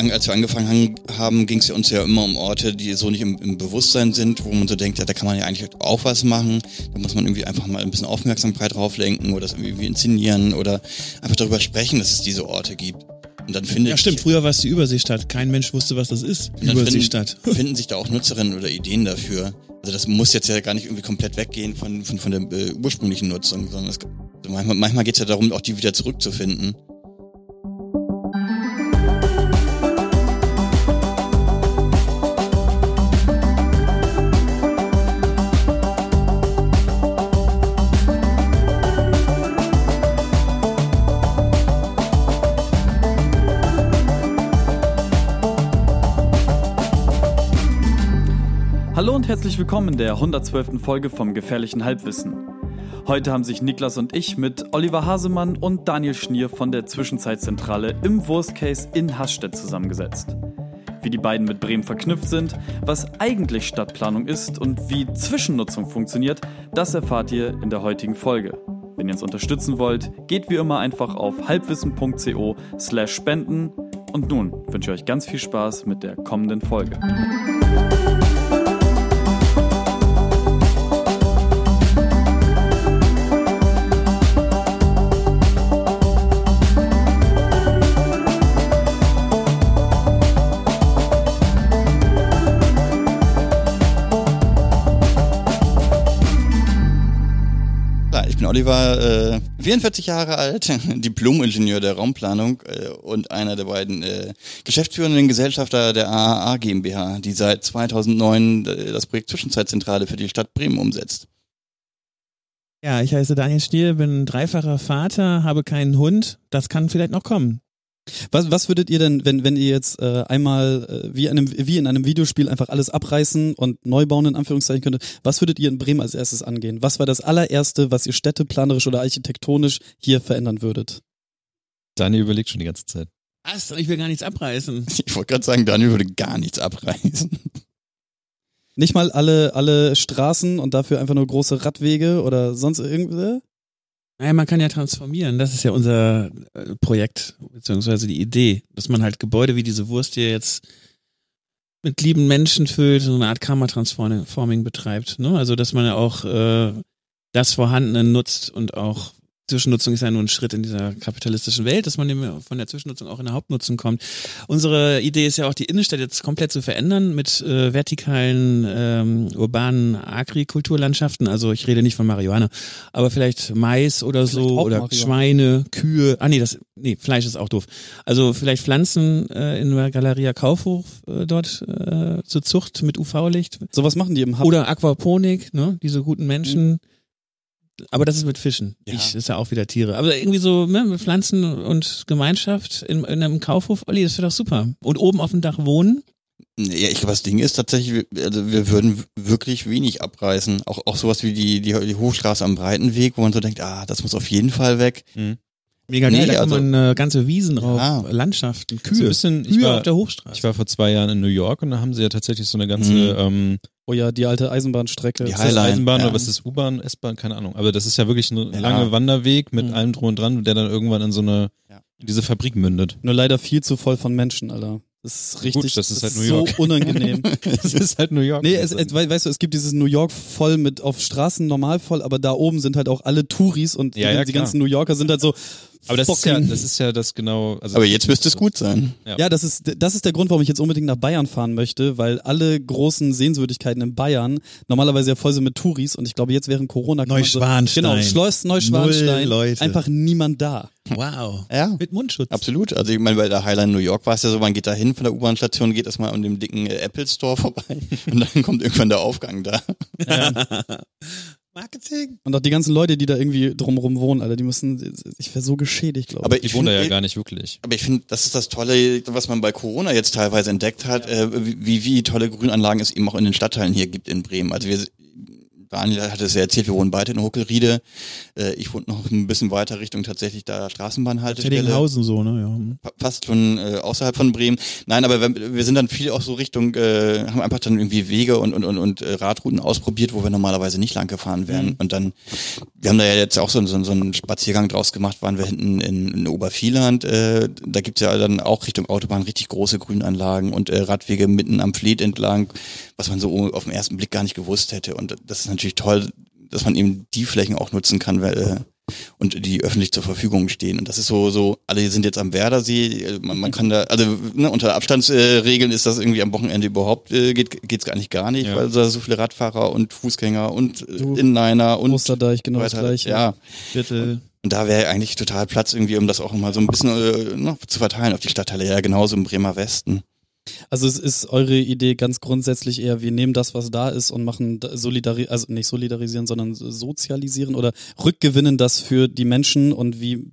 an, als wir angefangen haben, ging es ja uns ja immer um Orte, die so nicht im, im, Bewusstsein sind, wo man so denkt, ja, da kann man ja eigentlich auch was machen. Da muss man irgendwie einfach mal ein bisschen Aufmerksamkeit drauf lenken oder das irgendwie inszenieren oder einfach darüber sprechen, dass es diese Orte gibt. Und dann findet ja, stimmt. Früher war es die Überseestadt. Kein Mensch wusste, was das ist. Überseestadt. Finden, finden sich da auch Nutzerinnen oder Ideen dafür. Also das muss jetzt ja gar nicht irgendwie komplett weggehen von, von, von der äh, ursprünglichen Nutzung, sondern es, also manchmal, manchmal geht es ja darum, auch die wieder zurückzufinden. Herzlich willkommen in der 112. Folge vom Gefährlichen Halbwissen. Heute haben sich Niklas und ich mit Oliver Hasemann und Daniel Schnier von der Zwischenzeitzentrale im Worst Case in Hasstedt zusammengesetzt. Wie die beiden mit Bremen verknüpft sind, was eigentlich Stadtplanung ist und wie Zwischennutzung funktioniert, das erfahrt ihr in der heutigen Folge. Wenn ihr uns unterstützen wollt, geht wie immer einfach auf halbwissen.co slash spenden. Und nun wünsche ich euch ganz viel Spaß mit der kommenden Folge. Oliver, äh, 44 Jahre alt, Diplom-Ingenieur der Raumplanung äh, und einer der beiden äh, geschäftsführenden Gesellschafter der AAA GmbH, die seit 2009 äh, das Projekt Zwischenzeitzentrale für die Stadt Bremen umsetzt. Ja, ich heiße Daniel Stiel, bin dreifacher Vater, habe keinen Hund. Das kann vielleicht noch kommen. Was, was würdet ihr denn, wenn, wenn ihr jetzt äh, einmal äh, wie, einem, wie in einem Videospiel einfach alles abreißen und neu bauen, in Anführungszeichen könntet, was würdet ihr in Bremen als erstes angehen? Was war das allererste, was ihr städteplanerisch oder architektonisch hier verändern würdet? Daniel überlegt schon die ganze Zeit. Was? Ich will gar nichts abreißen. Ich wollte gerade sagen, Daniel würde gar nichts abreißen. Nicht mal alle, alle Straßen und dafür einfach nur große Radwege oder sonst irgendwie? Naja, man kann ja transformieren. Das ist ja unser äh, Projekt, beziehungsweise die Idee, dass man halt Gebäude wie diese Wurst hier jetzt mit lieben Menschen füllt, so eine Art Karma-Transforming betreibt. Ne? Also, dass man ja auch äh, das Vorhandene nutzt und auch Zwischennutzung ist ja nur ein Schritt in dieser kapitalistischen Welt, dass man von der Zwischennutzung auch in der Hauptnutzung kommt. Unsere Idee ist ja auch, die Innenstadt jetzt komplett zu verändern mit äh, vertikalen, ähm, urbanen Agrikulturlandschaften. Also ich rede nicht von Marihuana, aber vielleicht Mais oder vielleicht so oder Marihuana. Schweine, Kühe. Ah nee, das nee, Fleisch ist auch doof. Also vielleicht Pflanzen äh, in der Galeria Kaufhof äh, dort äh, zur Zucht mit UV-Licht. Sowas machen die im Hub. Oder Aquaponik, ne? Diese guten Menschen. Mhm aber das ist mit Fischen. Ja. Ich, ist ja auch wieder Tiere. Aber irgendwie so ne, mit Pflanzen und Gemeinschaft in, in einem Kaufhof, Olli, das wäre doch super. Und oben auf dem Dach wohnen. Ja, ich glaube, das Ding ist tatsächlich, also wir würden wirklich wenig abreißen. Auch, auch sowas wie die, die, die Hochstraße am Breitenweg, wo man so denkt, ah, das muss auf jeden Fall weg. Mhm. Mega geil, nee, da kann also, man äh, ganze Wiesen drauf, ja. Landschaften, Kühe, so ein bisschen, Kühe ich war, auf der Hochstraße. Ich war vor zwei Jahren in New York und da haben sie ja tatsächlich so eine ganze mhm. ähm, Oh ja, die alte Eisenbahnstrecke. Die Highline, Eisenbahn ja. oder was ist U-Bahn, S-Bahn, keine Ahnung. Aber das ist ja wirklich ein ja. langer Wanderweg mit mhm. allem drum und dran, der dann irgendwann in so eine, ja. in diese Fabrik mündet. Nur leider viel zu voll von Menschen, Alter. Das ist richtig, Gut, das ist halt New York. so unangenehm. das ist halt New York. Nee, es, es, weißt du, es gibt dieses New York voll mit auf Straßen normal voll, aber da oben sind halt auch alle Touris und ja, die, ja, die ganzen New Yorker sind halt so. Aber das ist ja, das ist ja das genau. Also aber jetzt müsste es gut sein. Ja. ja, das ist das ist der Grund, warum ich jetzt unbedingt nach Bayern fahren möchte, weil alle großen Sehenswürdigkeiten in Bayern normalerweise ja voll sind mit Touris und ich glaube jetzt während Corona Neuschwanstein. So, genau, Schloss Neuschwanstein, einfach niemand da. Wow. Ja. Mit Mundschutz. Absolut. Also ich meine, bei der Highline New York war es ja so, man geht da hin von der U-Bahn-Station, geht erstmal an dem dicken äh, Apple Store vorbei und dann kommt irgendwann der Aufgang da. Ja. Marketing. Und auch die ganzen Leute, die da irgendwie drumherum wohnen, Alter, die müssen, ich wäre so geschädigt, glaube ich. Aber ich wohne da ja gar nicht wirklich. Aber ich finde, das ist das Tolle, was man bei Corona jetzt teilweise entdeckt hat, äh, wie, wie tolle Grünanlagen es eben auch in den Stadtteilen hier gibt in Bremen. Also wir Daniel hat es ja erzählt, wir wohnen beide in Huckelriede. Äh, ich wohne noch ein bisschen weiter Richtung tatsächlich da Straßenbahnhaltestelle. Teddinghausen so, ne? Ja. Fast schon äh, außerhalb von Bremen. Nein, aber wir, wir sind dann viel auch so Richtung, äh, haben einfach dann irgendwie Wege und, und, und, und äh, Radrouten ausprobiert, wo wir normalerweise nicht lang gefahren wären. Mhm. Und dann, wir haben da ja jetzt auch so, so, so einen Spaziergang draus gemacht, waren wir hinten in, in Obervieland. Äh, da gibt's ja dann auch Richtung Autobahn richtig große Grünanlagen und äh, Radwege mitten am Fleet entlang, was man so auf den ersten Blick gar nicht gewusst hätte. Und das ist natürlich toll, dass man eben die Flächen auch nutzen kann, weil äh, und die öffentlich zur Verfügung stehen. Und das ist so, so, alle sind jetzt am Werdersee, man, man kann da, also ne, unter Abstandsregeln äh, ist das irgendwie am Wochenende überhaupt, äh, geht geht's gar nicht gar nicht, ja. weil da so viele Radfahrer und Fußgänger und äh, Inliner und Osterdeich genau weiter, das gleiche. Ja. Viertel. Und da wäre eigentlich total Platz irgendwie, um das auch mal so ein bisschen äh, noch zu verteilen auf die Stadtteile. Ja, genauso im Bremer Westen. Also es ist eure Idee ganz grundsätzlich eher, wir nehmen das, was da ist und machen solidari also nicht solidarisieren, sondern sozialisieren oder rückgewinnen das für die Menschen und wie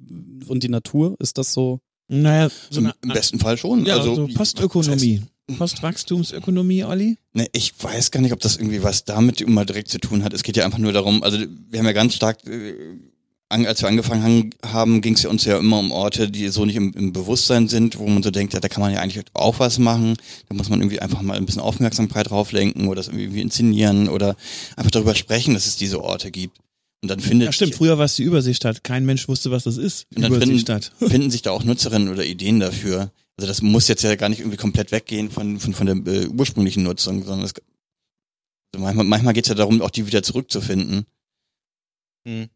und die Natur. Ist das so? Naja, so Im, im besten Fall schon. Ja, also so Postökonomie. Postwachstumsökonomie, Olli? Ne, ich weiß gar nicht, ob das irgendwie was damit immer direkt zu tun hat. Es geht ja einfach nur darum, also wir haben ja ganz stark äh, als wir angefangen haben, ging es ja uns ja immer um Orte, die so nicht im, im, Bewusstsein sind, wo man so denkt, ja, da kann man ja eigentlich auch was machen. Da muss man irgendwie einfach mal ein bisschen Aufmerksamkeit drauf lenken oder das irgendwie inszenieren oder einfach darüber sprechen, dass es diese Orte gibt. Und dann findet ja, stimmt. Früher war es die Überseestadt. Kein Mensch wusste, was das ist. Und dann finden, finden sich da auch Nutzerinnen oder Ideen dafür. Also das muss jetzt ja gar nicht irgendwie komplett weggehen von von, von der äh, ursprünglichen Nutzung, sondern es, also manchmal, manchmal geht es ja darum, auch die wieder zurückzufinden. Hm.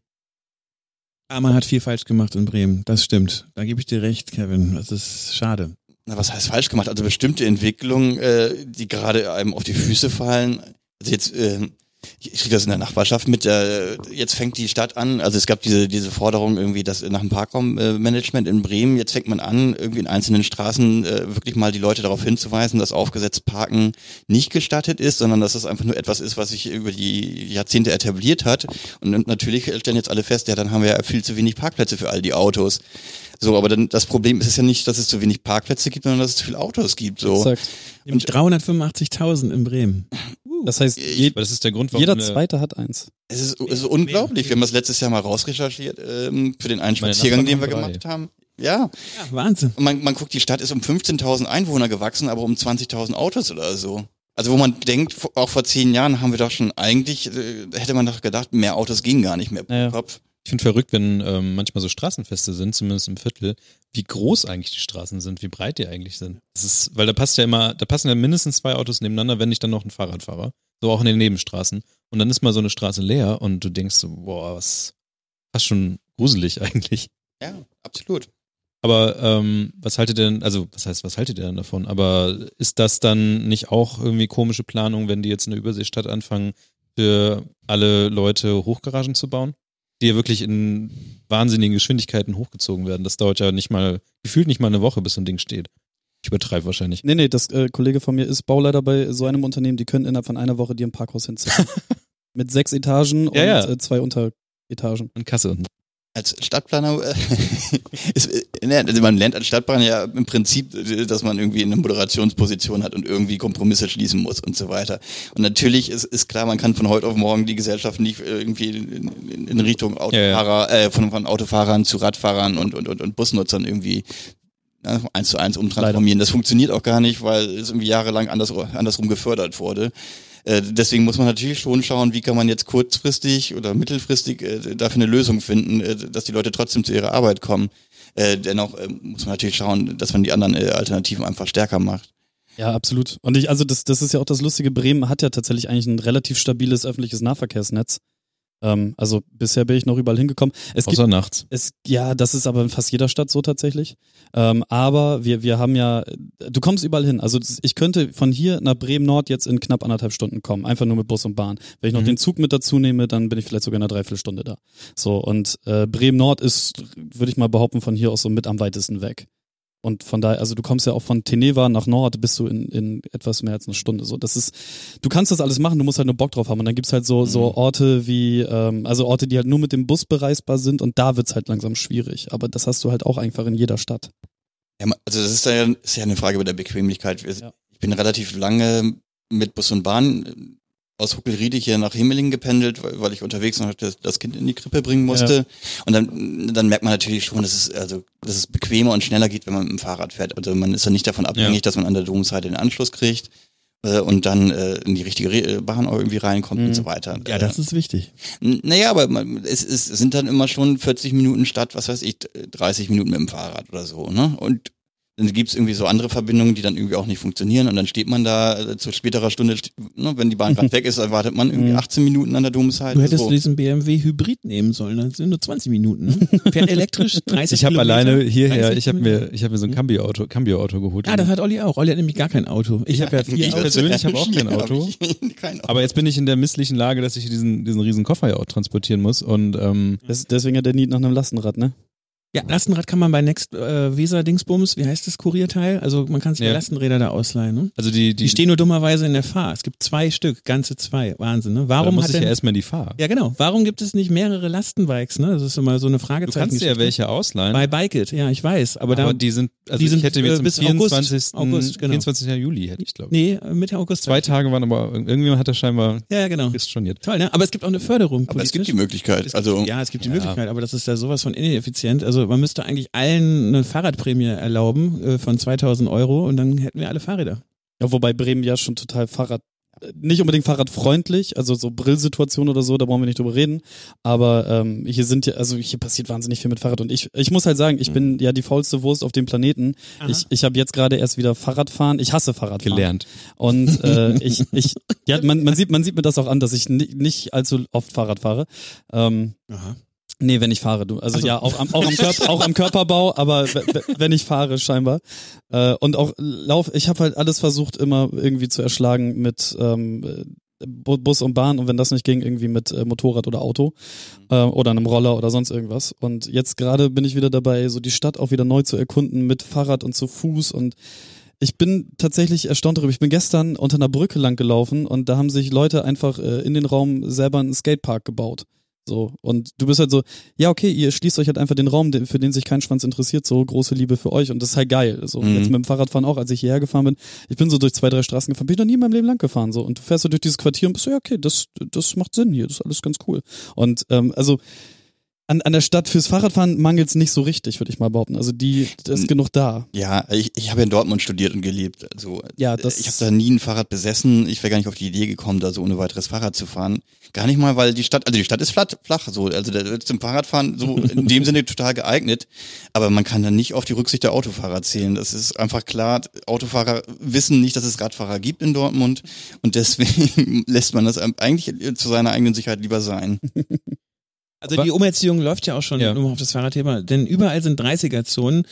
Ah, man hat viel falsch gemacht in Bremen. Das stimmt. Da gebe ich dir recht, Kevin. Das ist schade. Na, was heißt falsch gemacht? Also bestimmte Entwicklungen, äh, die gerade einem auf die Füße fallen. Also jetzt, äh, ich kriege das in der Nachbarschaft mit, äh, jetzt fängt die Stadt an, also es gab diese, diese Forderung irgendwie, dass nach dem Parkraummanagement in Bremen, jetzt fängt man an, irgendwie in einzelnen Straßen äh, wirklich mal die Leute darauf hinzuweisen, dass aufgesetzt Parken nicht gestattet ist, sondern dass das einfach nur etwas ist, was sich über die Jahrzehnte etabliert hat. Und natürlich stellen jetzt alle fest, ja, dann haben wir ja viel zu wenig Parkplätze für all die Autos. So, aber dann das Problem ist es ja nicht, dass es zu wenig Parkplätze gibt, sondern dass es zu viele Autos gibt. So. Exakt. Und 385.000 in Bremen. Das heißt, je, das ist der Grund, warum jeder Zweite hat eins. Es ist, es ist unglaublich. Wir haben das letztes Jahr mal rausrecherchiert ähm, für den einen Spaziergang, den wir drei. gemacht haben. Ja. ja Wahnsinn. Man, man guckt, die Stadt ist um 15.000 Einwohner gewachsen, aber um 20.000 Autos oder so. Also wo man denkt, auch vor zehn Jahren haben wir doch schon eigentlich, äh, hätte man doch gedacht, mehr Autos gingen gar nicht mehr pro ja. Kopf. Ich finde verrückt, wenn ähm, manchmal so Straßenfeste sind, zumindest im Viertel, wie groß eigentlich die Straßen sind, wie breit die eigentlich sind. Das ist, weil da passt ja immer, da passen ja mindestens zwei Autos nebeneinander, wenn nicht dann noch ein Fahrradfahrer. So auch in den Nebenstraßen. Und dann ist mal so eine Straße leer und du denkst so, boah, was fast schon gruselig eigentlich. Ja, absolut. Aber ähm, was haltet ihr denn, also was heißt, was haltet ihr denn davon? Aber ist das dann nicht auch irgendwie komische Planung, wenn die jetzt in der Überseestadt anfangen, für alle Leute Hochgaragen zu bauen? Die ja wirklich in wahnsinnigen Geschwindigkeiten hochgezogen werden. Das dauert ja nicht mal, gefühlt nicht mal eine Woche, bis so ein Ding steht. Ich übertreibe wahrscheinlich. Nee, nee, das äh, Kollege von mir ist Bauleiter bei so einem Unternehmen, die können innerhalb von einer Woche dir ein Parkhaus hinziehen. Mit sechs Etagen und ja. Äh, zwei Unteretagen. Und Kasse unten als Stadtplaner äh, ist, ne, also man lernt als Stadtplaner ja im Prinzip, dass man irgendwie eine Moderationsposition hat und irgendwie Kompromisse schließen muss und so weiter. Und natürlich ist, ist klar, man kann von heute auf morgen die Gesellschaft nicht irgendwie in, in Richtung Autofahrer, ja, ja. Äh, von, von Autofahrern zu Radfahrern und, und, und, und Busnutzern irgendwie ja, eins zu eins umtransformieren. Leider. Das funktioniert auch gar nicht, weil es irgendwie jahrelang anders, andersrum gefördert wurde. Äh, deswegen muss man natürlich schon schauen, wie kann man jetzt kurzfristig oder mittelfristig äh, dafür eine Lösung finden, äh, dass die Leute trotzdem zu ihrer Arbeit kommen. Äh, dennoch äh, muss man natürlich schauen, dass man die anderen Alternativen einfach stärker macht. Ja, absolut. Und ich, also das, das ist ja auch das Lustige, Bremen hat ja tatsächlich eigentlich ein relativ stabiles öffentliches Nahverkehrsnetz. Ähm, also bisher bin ich noch überall hingekommen. Es Außer gibt, nachts. Es, ja, das ist aber in fast jeder Stadt so tatsächlich. Ähm, aber wir, wir haben ja, du kommst überall hin. Also ich könnte von hier nach Bremen Nord jetzt in knapp anderthalb Stunden kommen, einfach nur mit Bus und Bahn. Wenn ich noch mhm. den Zug mit dazu nehme, dann bin ich vielleicht sogar in einer Dreiviertelstunde da. So, und äh, Bremen Nord ist, würde ich mal behaupten, von hier aus so mit am weitesten weg. Und von daher, also du kommst ja auch von Teneva nach Nord, bist du in, in etwas mehr als eine Stunde. So, das ist, du kannst das alles machen, du musst halt nur Bock drauf haben. Und dann gibt's halt so, mhm. so Orte wie, ähm, also Orte, die halt nur mit dem Bus bereisbar sind und da wird's halt langsam schwierig. Aber das hast du halt auch einfach in jeder Stadt. Ja, also das ist ja, ist ja eine Frage über der Bequemlichkeit. Ja. Ich bin relativ lange mit Bus und Bahn aus Huckelriede hier nach Himmelingen gependelt, weil, weil ich unterwegs noch das, Kind in die Krippe bringen musste. Und dann, dann merkt man natürlich schon, dass es, also, dass es bequemer und schneller geht, wenn man mit dem Fahrrad fährt. Also man ist ja nicht davon abhängig, Ja. dass man an der Domseite den Anschluss kriegt äh, und dann äh, in die richtige Re Bahn auch irgendwie reinkommt und so weiter. Ja, das ist wichtig. N- Naja, aber man, es, es sind dann immer schon 40 Minuten statt, was weiß ich, 30 Minuten mit dem Fahrrad oder so, ne? Und dann gibt's irgendwie so andere Verbindungen, die dann irgendwie auch nicht funktionieren und dann steht man da äh, zu späterer Stunde, st- ne, wenn die Bahn gerade weg ist, dann wartet man irgendwie 18 Minuten an der Domseite. Du hättest so. diesen BMW Hybrid nehmen sollen, das sind nur 20 Minuten. Ne? Fährt elektrisch 30 Ich habe alleine hierher, 30 ich habe mir, ich habe mir so ein Cambio-Auto, Cambio-Auto geholt. Ja, das hat Olli auch. Olli hat nämlich gar kein Auto. Ich habe ja vier ich persönlich habe auch kein Auto. ich kein Auto. Aber jetzt bin ich in der misslichen Lage, dass ich diesen, diesen riesen Koffer ja auch transportieren muss und ähm, Des, deswegen hat der Need nach einem Lastenrad, ne? Ja, Lastenrad kann man bei Next äh, Visa Dingsbums, wie heißt das Kurierteil? Also man kann sich Ja. Lastenräder da ausleihen. Ne? also die, die, Die stehen nur dummerweise in der Fahr. Es gibt zwei Stück, ganze zwei. Wahnsinn, ne? da Warum muss hat ich denn, ja erstmal in die Fahr. Ja, genau. Warum gibt es nicht mehrere Lastenbikes, ne? Das ist immer so eine Du Fragezeichen. kannst dir ja welche ausleihen, Bei Bike It, ja, ich weiß. Aber, aber da, die sind, also die sind, ich hätte äh, jetzt am bis August. 24. August, genau. 24. Juli hätte ich glaube nee, Mitte August. Zwei Tage waren aber, irgendjemand hat das scheinbar Ja, ja, genau. storniert. Toll, ne? Aber es gibt auch eine Förderung. aber es gibt die politisch. Möglichkeit. Also Ja, es gibt die Ja. Möglichkeit, aber das ist ja sowas von ineffizient. Also man müsste eigentlich allen eine Fahrradprämie erlauben äh, von 2000 Euro und dann hätten wir alle Fahrräder. Ja, wobei Bremen ja schon total Fahrrad, nicht unbedingt fahrradfreundlich, also so Brillsituation oder so, da brauchen wir nicht drüber reden. Aber ähm, hier sind ja, also hier passiert wahnsinnig viel mit Fahrrad und ich, ich muss halt sagen, ich bin ja die faulste Wurst auf dem Planeten. Aha. Ich, ich habe jetzt gerade erst wieder Fahrradfahren. Ich hasse Fahrradfahren. Gelernt. Und äh, ich, ich, ja, man, man sieht, man sieht mir das auch an, dass ich ni nicht allzu oft Fahrrad fahre. Ähm, Aha. Nee, wenn ich fahre, du. Also ja, auch am, auch, am Körper, auch am Körperbau, aber wenn ich fahre, scheinbar. Äh, und auch Lauf, ich habe halt alles versucht, immer irgendwie zu erschlagen mit ähm, äh, Bu- Bus und Bahn und wenn das nicht ging, irgendwie mit äh, Motorrad oder Auto äh, oder einem Roller oder sonst irgendwas. Und jetzt gerade bin ich wieder dabei, so die Stadt auch wieder neu zu erkunden mit Fahrrad und zu Fuß und ich bin tatsächlich erstaunt darüber. Ich bin gestern unter einer Brücke lang gelaufen und da haben sich Leute einfach äh, in den Raum selber einen Skatepark gebaut. So, und du bist halt so, ja, okay, ihr schließt euch halt einfach den Raum, für den sich kein Schwanz interessiert, so große Liebe für euch und das ist halt geil. So, Mhm. jetzt mit dem Fahrradfahren auch, als ich hierher gefahren bin, ich bin so durch zwei, drei Straßen gefahren, bin ich noch nie in meinem Leben lang gefahren, so, und du fährst so durch dieses Quartier und bist so, ja, okay, das, das macht Sinn hier, das ist alles ganz cool. Und, ähm, also, an, an der Stadt fürs Fahrradfahren mangelt es nicht so richtig, würde ich mal behaupten. Also die, da ist genug da. Ja, ich, ich habe ja in Dortmund studiert und gelebt. Also Ja, äh, das- ich habe da nie ein Fahrrad besessen. Ich wäre gar nicht auf die Idee gekommen, da so ohne weiteres Fahrrad zu fahren. Gar nicht mal, weil die Stadt, also die Stadt ist flat, flach, so, also der ist zum Fahrradfahren so in dem Sinne total geeignet. Aber man kann dann nicht auf die Rücksicht der Autofahrer zählen. Das ist einfach klar. Autofahrer wissen nicht, dass es Radfahrer gibt in Dortmund und deswegen lässt man das eigentlich zu seiner eigenen Sicherheit lieber sein. Also Aber- die Umerziehung läuft ja auch schon, Ja. nur auf das Fahrradthema, denn überall sind 30er-Zonen,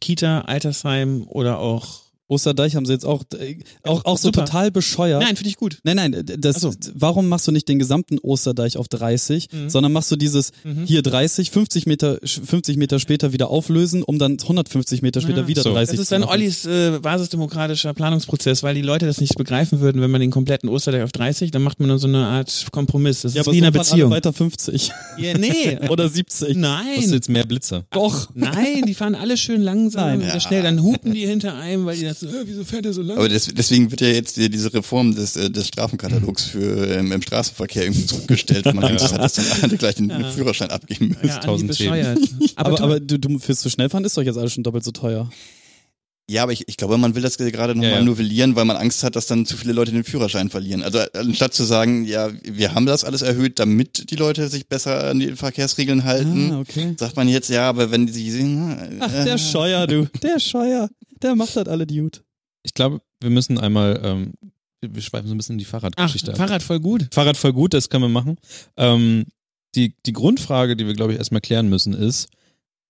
Kita, Altersheim oder auch Osterdeich haben sie jetzt auch, äh, auch, auch so total bescheuert. Nein, finde ich gut. Nein, nein, das, so. warum machst du nicht den gesamten Osterdeich auf 30, Mhm. sondern machst du dieses Mhm. hier 30, 50 Meter, 50 Meter später wieder auflösen, um dann 150 Meter später Ah, wieder so. 30 Das ist dann. Ollis äh, basisdemokratischer Planungsprozess, weil die Leute das nicht begreifen würden, wenn man den kompletten Osterdeich auf 30, dann macht man dann so eine Art Kompromiss. Das Ja, ist aber wie in so einer fahren alle Beziehung. weiter 50 Ja, nee. oder 70. Hast du Nein. jetzt mehr Blitzer? Doch. Nein, die fahren alle schön langsam Nein. Ja. schnell, dann hupen die hinter einem, weil die das so, äh, wieso fährt der so lang? Aber des, deswegen wird ja jetzt die, diese Reform des, äh, des Strafenkatalogs für ähm, im Straßenverkehr irgendwie zurückgestellt, weil man Angst hat, dass dann alle gleich den Ja. Führerschein abgeben müssen. ja, 1000 bescheuert. Aber, Aber, aber du, du fürs zu schnell fahren ist doch jetzt alles schon doppelt so teuer. Ja, aber ich, ich glaube, man will das gerade nochmal Ja, ja. novellieren, weil man Angst hat, dass dann zu viele Leute den Führerschein verlieren. Also anstatt zu sagen, ja, wir haben das alles erhöht, damit die Leute sich besser an die Verkehrsregeln halten, Ah, okay. sagt man jetzt, ja, aber wenn sie sehen, Ach, äh, der Scheuer, du. Der Scheuer. Der macht das alle gut. Ich glaube, wir müssen einmal, ähm, wir schweifen so ein bisschen in die ach, Fahrradgeschichte ab. Fahrrad voll gut. Fahrrad voll gut, das können wir machen. Ähm, die, die Grundfrage, die wir, glaube ich, erstmal klären müssen, ist,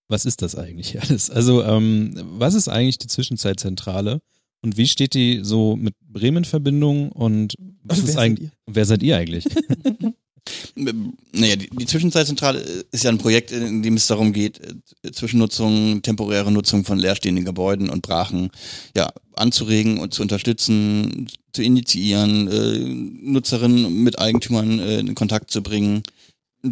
was ist das eigentlich alles? Also, ähm, was ist eigentlich die Zwischenzeitzentrale und wie steht die so mit Bremen in Verbindung und was Wer ist seid eigentlich, wer seid ihr eigentlich? Naja, die, die Zwischenzeitzentrale ist ja ein Projekt, in dem es darum geht, äh, Zwischennutzung, temporäre Nutzung von leerstehenden Gebäuden und Brachen ja, anzuregen und zu unterstützen, zu initiieren, äh, Nutzerinnen mit Eigentümern äh, in Kontakt zu bringen,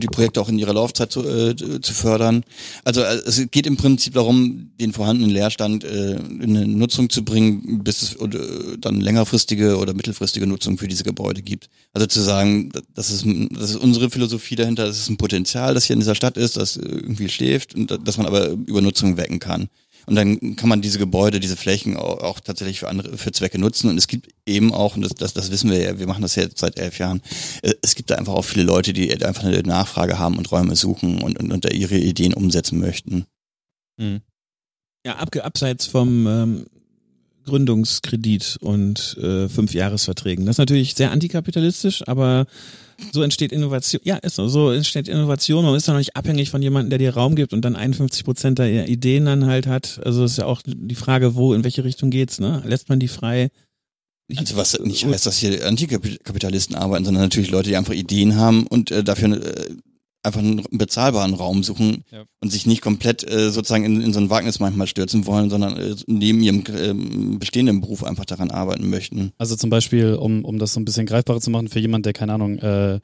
die Projekte auch in ihrer Laufzeit zu, äh, zu fördern. Also äh, es geht im Prinzip darum, den vorhandenen Leerstand äh, in eine Nutzung zu bringen, bis es äh, dann längerfristige oder mittelfristige Nutzung für diese Gebäude gibt. Also zu sagen, das ist, das ist unsere Philosophie dahinter, das ist ein Potenzial, das hier in dieser Stadt ist, das irgendwie schläft und dass man aber über Nutzung wecken kann. Und dann kann man diese Gebäude, diese Flächen auch, auch tatsächlich für andere, für Zwecke nutzen. Und es gibt eben auch, und das, das, das wissen wir ja, wir machen das jetzt seit elf Jahren, äh, es gibt da einfach auch viele Leute, die einfach eine Nachfrage haben und Räume suchen und, und, und da ihre Ideen umsetzen möchten. Mhm. Ja, ab, abseits vom ähm, Gründungskredit und äh, Fünfjahresverträgen. Das ist natürlich sehr antikapitalistisch, aber so entsteht Innovation. Ja, ist so. So entsteht Innovation. Man ist dann noch nicht abhängig von jemandem, der dir Raum gibt und dann 51 Prozent der Ideen dann halt hat. Also ist ja auch die Frage, wo, in welche Richtung geht's, ne? Lässt man die frei? Also was nicht heißt, dass hier Antikapitalisten arbeiten, sondern natürlich Leute, die einfach Ideen haben und äh, dafür äh, einfach einen bezahlbaren Raum suchen ja. und sich nicht komplett äh, sozusagen in, in so ein Wagnis manchmal stürzen wollen, sondern äh, neben ihrem äh, bestehenden Beruf einfach daran arbeiten möchten. Also zum Beispiel, um, um das so ein bisschen greifbarer zu machen für jemand, der keine Ahnung, äh,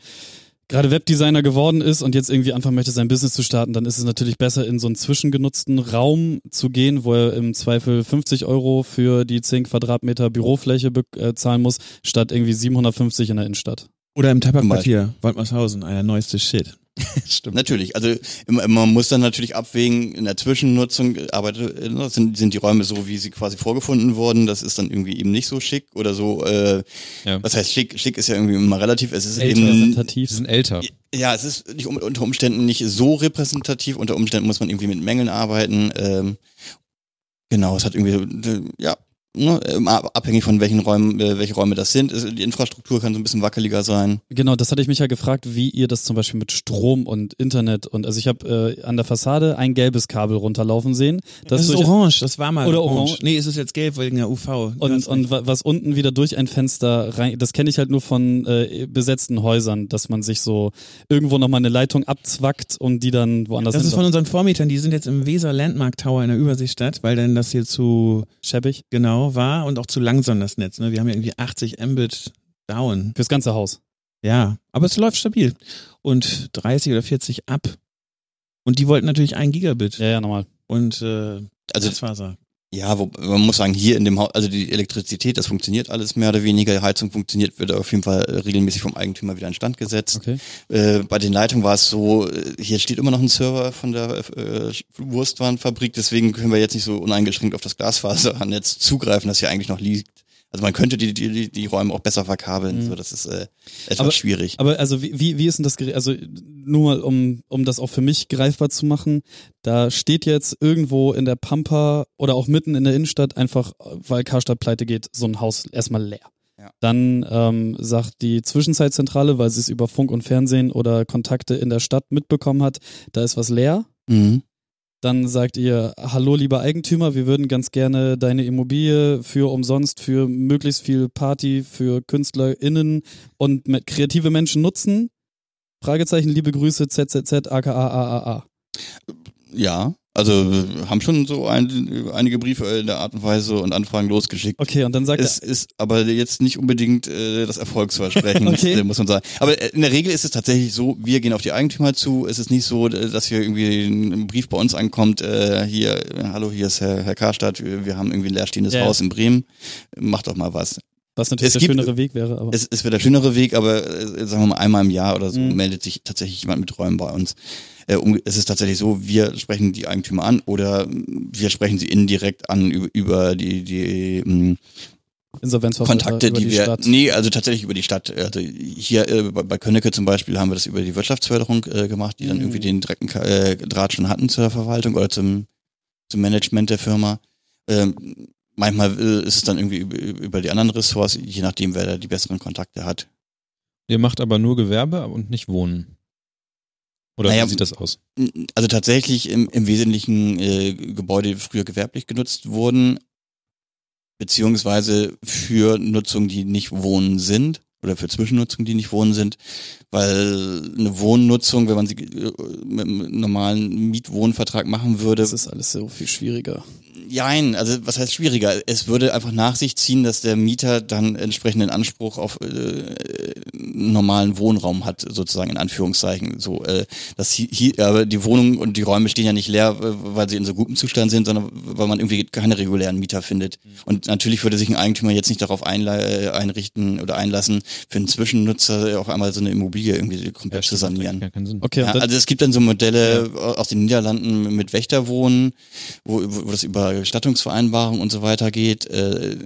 gerade Webdesigner geworden ist und jetzt irgendwie anfangen möchte, sein Business zu starten, dann ist es natürlich besser, in so einen zwischengenutzten Raum zu gehen, wo er im Zweifel 50 Euro für die 10 Quadratmeter Bürofläche bezahlen muss, statt irgendwie 750 in der Innenstadt. Oder im Tabakquartier, Waldmarshausen, einer neueste Shit. Stimmt. Natürlich. Also man muss dann natürlich abwägen, in der Zwischennutzung arbeitet, ne, sind, sind die Räume so, wie sie quasi vorgefunden wurden. Das ist dann irgendwie eben nicht so schick oder so. Äh, ja. Was heißt schick? Schick ist ja irgendwie immer relativ. Es ist älter, eben repräsentativ. Sie sind älter. Ja, es ist nicht unter Umständen nicht so repräsentativ. Unter Umständen muss man irgendwie mit Mängeln arbeiten. Ähm, genau, es hat irgendwie, ja, Ne, abhängig von welchen Räumen, äh, welche Räume das sind. Die Infrastruktur kann so ein bisschen wackeliger sein. Genau, das hatte ich mich ja gefragt, wie ihr das zum Beispiel mit Strom und Internet und also ich habe äh, an der Fassade ein gelbes Kabel runterlaufen sehen. Das, das ist orange, das war mal oder orange. orange. Nee, es ist jetzt gelb wegen der UV. Und, und was unten wieder durch ein Fenster rein, das kenne ich halt nur von äh, besetzten Häusern, dass man sich so irgendwo nochmal eine Leitung abzwackt und die dann woanders Das ist von unseren Vormietern, die sind jetzt im Weser Landmark Tower in der Überseestadt, weil dann das hier zu schäbig. Genau genau war und auch zu langsam das Netz. Ne? Wir haben ja irgendwie 80 Mbit down. Fürs ganze Haus. Ja, aber es läuft stabil. Und 30 oder 40 ab. Und die wollten natürlich ein Gigabit. Ja, ja, normal. Und äh, also das Wasser. Ja, wo, man muss sagen, hier in dem Haus, also die Elektrizität, das funktioniert alles mehr oder weniger. Die Heizung funktioniert, wird auf jeden Fall regelmäßig vom Eigentümer wieder instand gesetzt. Okay. Äh, bei den Leitungen war es so, äh, hier steht immer noch ein Server von der äh, Wurstwarenfabrik, deswegen können wir jetzt nicht so uneingeschränkt auf das Glasfasernetz zugreifen, das hier eigentlich noch liegt. Also man könnte die, die, die Räume auch besser verkabeln. Mhm. So, das ist äh, etwas aber, schwierig. Aber also wie, wie ist denn das Gerät? Also nur mal, um, um das auch für mich greifbar zu machen, da steht jetzt irgendwo in der Pampa oder auch mitten in der Innenstadt einfach, weil Karstadt pleite geht, so ein Haus erstmal leer. Ja. Dann ähm, sagt die Zwischenzeitzentrale, weil sie es über Funk und Fernsehen oder Kontakte in der Stadt mitbekommen hat, da ist was leer. Mhm. Dann sagt ihr, hallo lieber Eigentümer, wir würden ganz gerne deine Immobilie für umsonst, für möglichst viel Party, für KünstlerInnen und kreative Menschen nutzen. Fragezeichen, liebe Grüße, ZZZ, aka AAA. Ja, also haben schon so ein, einige Briefe in der Art und Weise und Anfragen losgeschickt. Okay, und dann sagt es ist aber jetzt nicht unbedingt äh, das Erfolgsversprechen, okay. muss man sagen. Aber äh, in der Regel ist es tatsächlich so, wir gehen auf die Eigentümer zu. Es ist nicht so, dass hier irgendwie ein Brief bei uns ankommt, äh, hier, hallo, hier ist Herr, Herr Karstadt, wir haben irgendwie ein leerstehendes ja. Haus in Bremen, macht doch mal was. Was natürlich es der gibt, schönere Weg wäre. Aber. Es, es wäre der schönere Weg, aber äh, sagen wir mal einmal im Jahr oder so mhm. meldet sich tatsächlich jemand mit Räumen bei uns. Äh, um, es ist tatsächlich so, wir sprechen die Eigentümer an oder wir sprechen sie indirekt an über, über die, die ähm, Kontakte, die, die wir, Stadt. nee, also tatsächlich über die Stadt. Also hier äh, bei Könnecke zum Beispiel haben wir das über die Wirtschaftsförderung äh, gemacht, die mhm. dann irgendwie den direkten äh, Draht schon hatten zur Verwaltung oder zum, zum Management der Firma. Ähm, manchmal äh, ist es dann irgendwie über, über die anderen Ressorts, je nachdem, wer da die besseren Kontakte hat. Ihr macht aber nur Gewerbe und nicht Wohnen. Oder naja, wie sieht das aus? Also tatsächlich im, im Wesentlichen äh, Gebäude früher gewerblich genutzt wurden, beziehungsweise für Nutzung, die nicht Wohnen sind oder für Zwischennutzung, die nicht Wohnen sind, weil eine Wohnnutzung, wenn man sie äh, mit einem normalen Mietwohnvertrag machen würde. Das ist alles so viel schwieriger. Jein, also was heißt schwieriger? Es würde einfach nach sich ziehen, dass der Mieter dann entsprechenden Anspruch auf äh, normalen Wohnraum hat, sozusagen in Anführungszeichen. So, äh, dass hier, aber die Wohnungen und die Räume stehen ja nicht leer, weil sie in so gutem Zustand sind, sondern weil man irgendwie keine regulären Mieter findet. Und natürlich würde sich ein Eigentümer jetzt nicht darauf äh, einrichten oder einlassen, für einen Zwischennutzer auf einmal so eine Immobilie irgendwie komplett zu sanieren. Ja, keinen Sinn. Okay, Ja, also es gibt dann so Modelle aus den Niederlanden mit Wächterwohnen, wo, wo das über Gestattungsvereinbarungen und so weiter geht. Äh,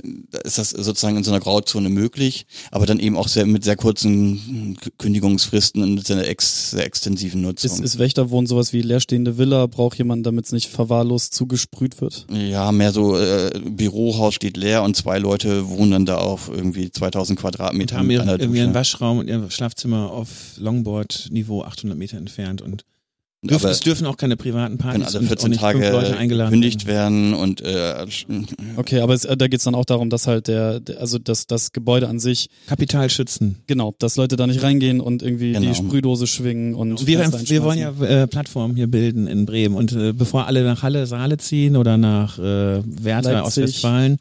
ist das sozusagen in so einer Grauzone möglich, aber dann eben auch sehr, mit sehr kurzen Kündigungsfristen und mit sehr, ex, sehr extensiven Nutzung. ist, ist Wächterwohnen sowas wie leerstehende Villa? Braucht jemand, damit es nicht verwahrlost zugesprüht wird? ja, mehr so äh, Bürohaus steht leer und zwei Leute wohnen dann da auf irgendwie 2000 Und Quadratmetern haben mit ihr, einer irgendwie einen. Waschraum und ihr Schlafzimmer auf Longboard-Niveau 800 Meter entfernt und dürfen, es dürfen auch keine privaten können Partys alle und auch 14 nicht fünf Leute Tage eingeladen gekündigt werden und äh, Okay, aber es, äh, da geht's dann auch darum, dass halt der, also das, das Gebäude an sich, Kapital schützen. genau, dass Leute da nicht reingehen und irgendwie Genau. die Sprühdose schwingen und Wir, Fenster wir wollen ja äh, Plattformen hier bilden in Bremen und äh, bevor alle nach Halle, Saale ziehen oder nach äh, Werther, Leipzig. Ostwestfalen,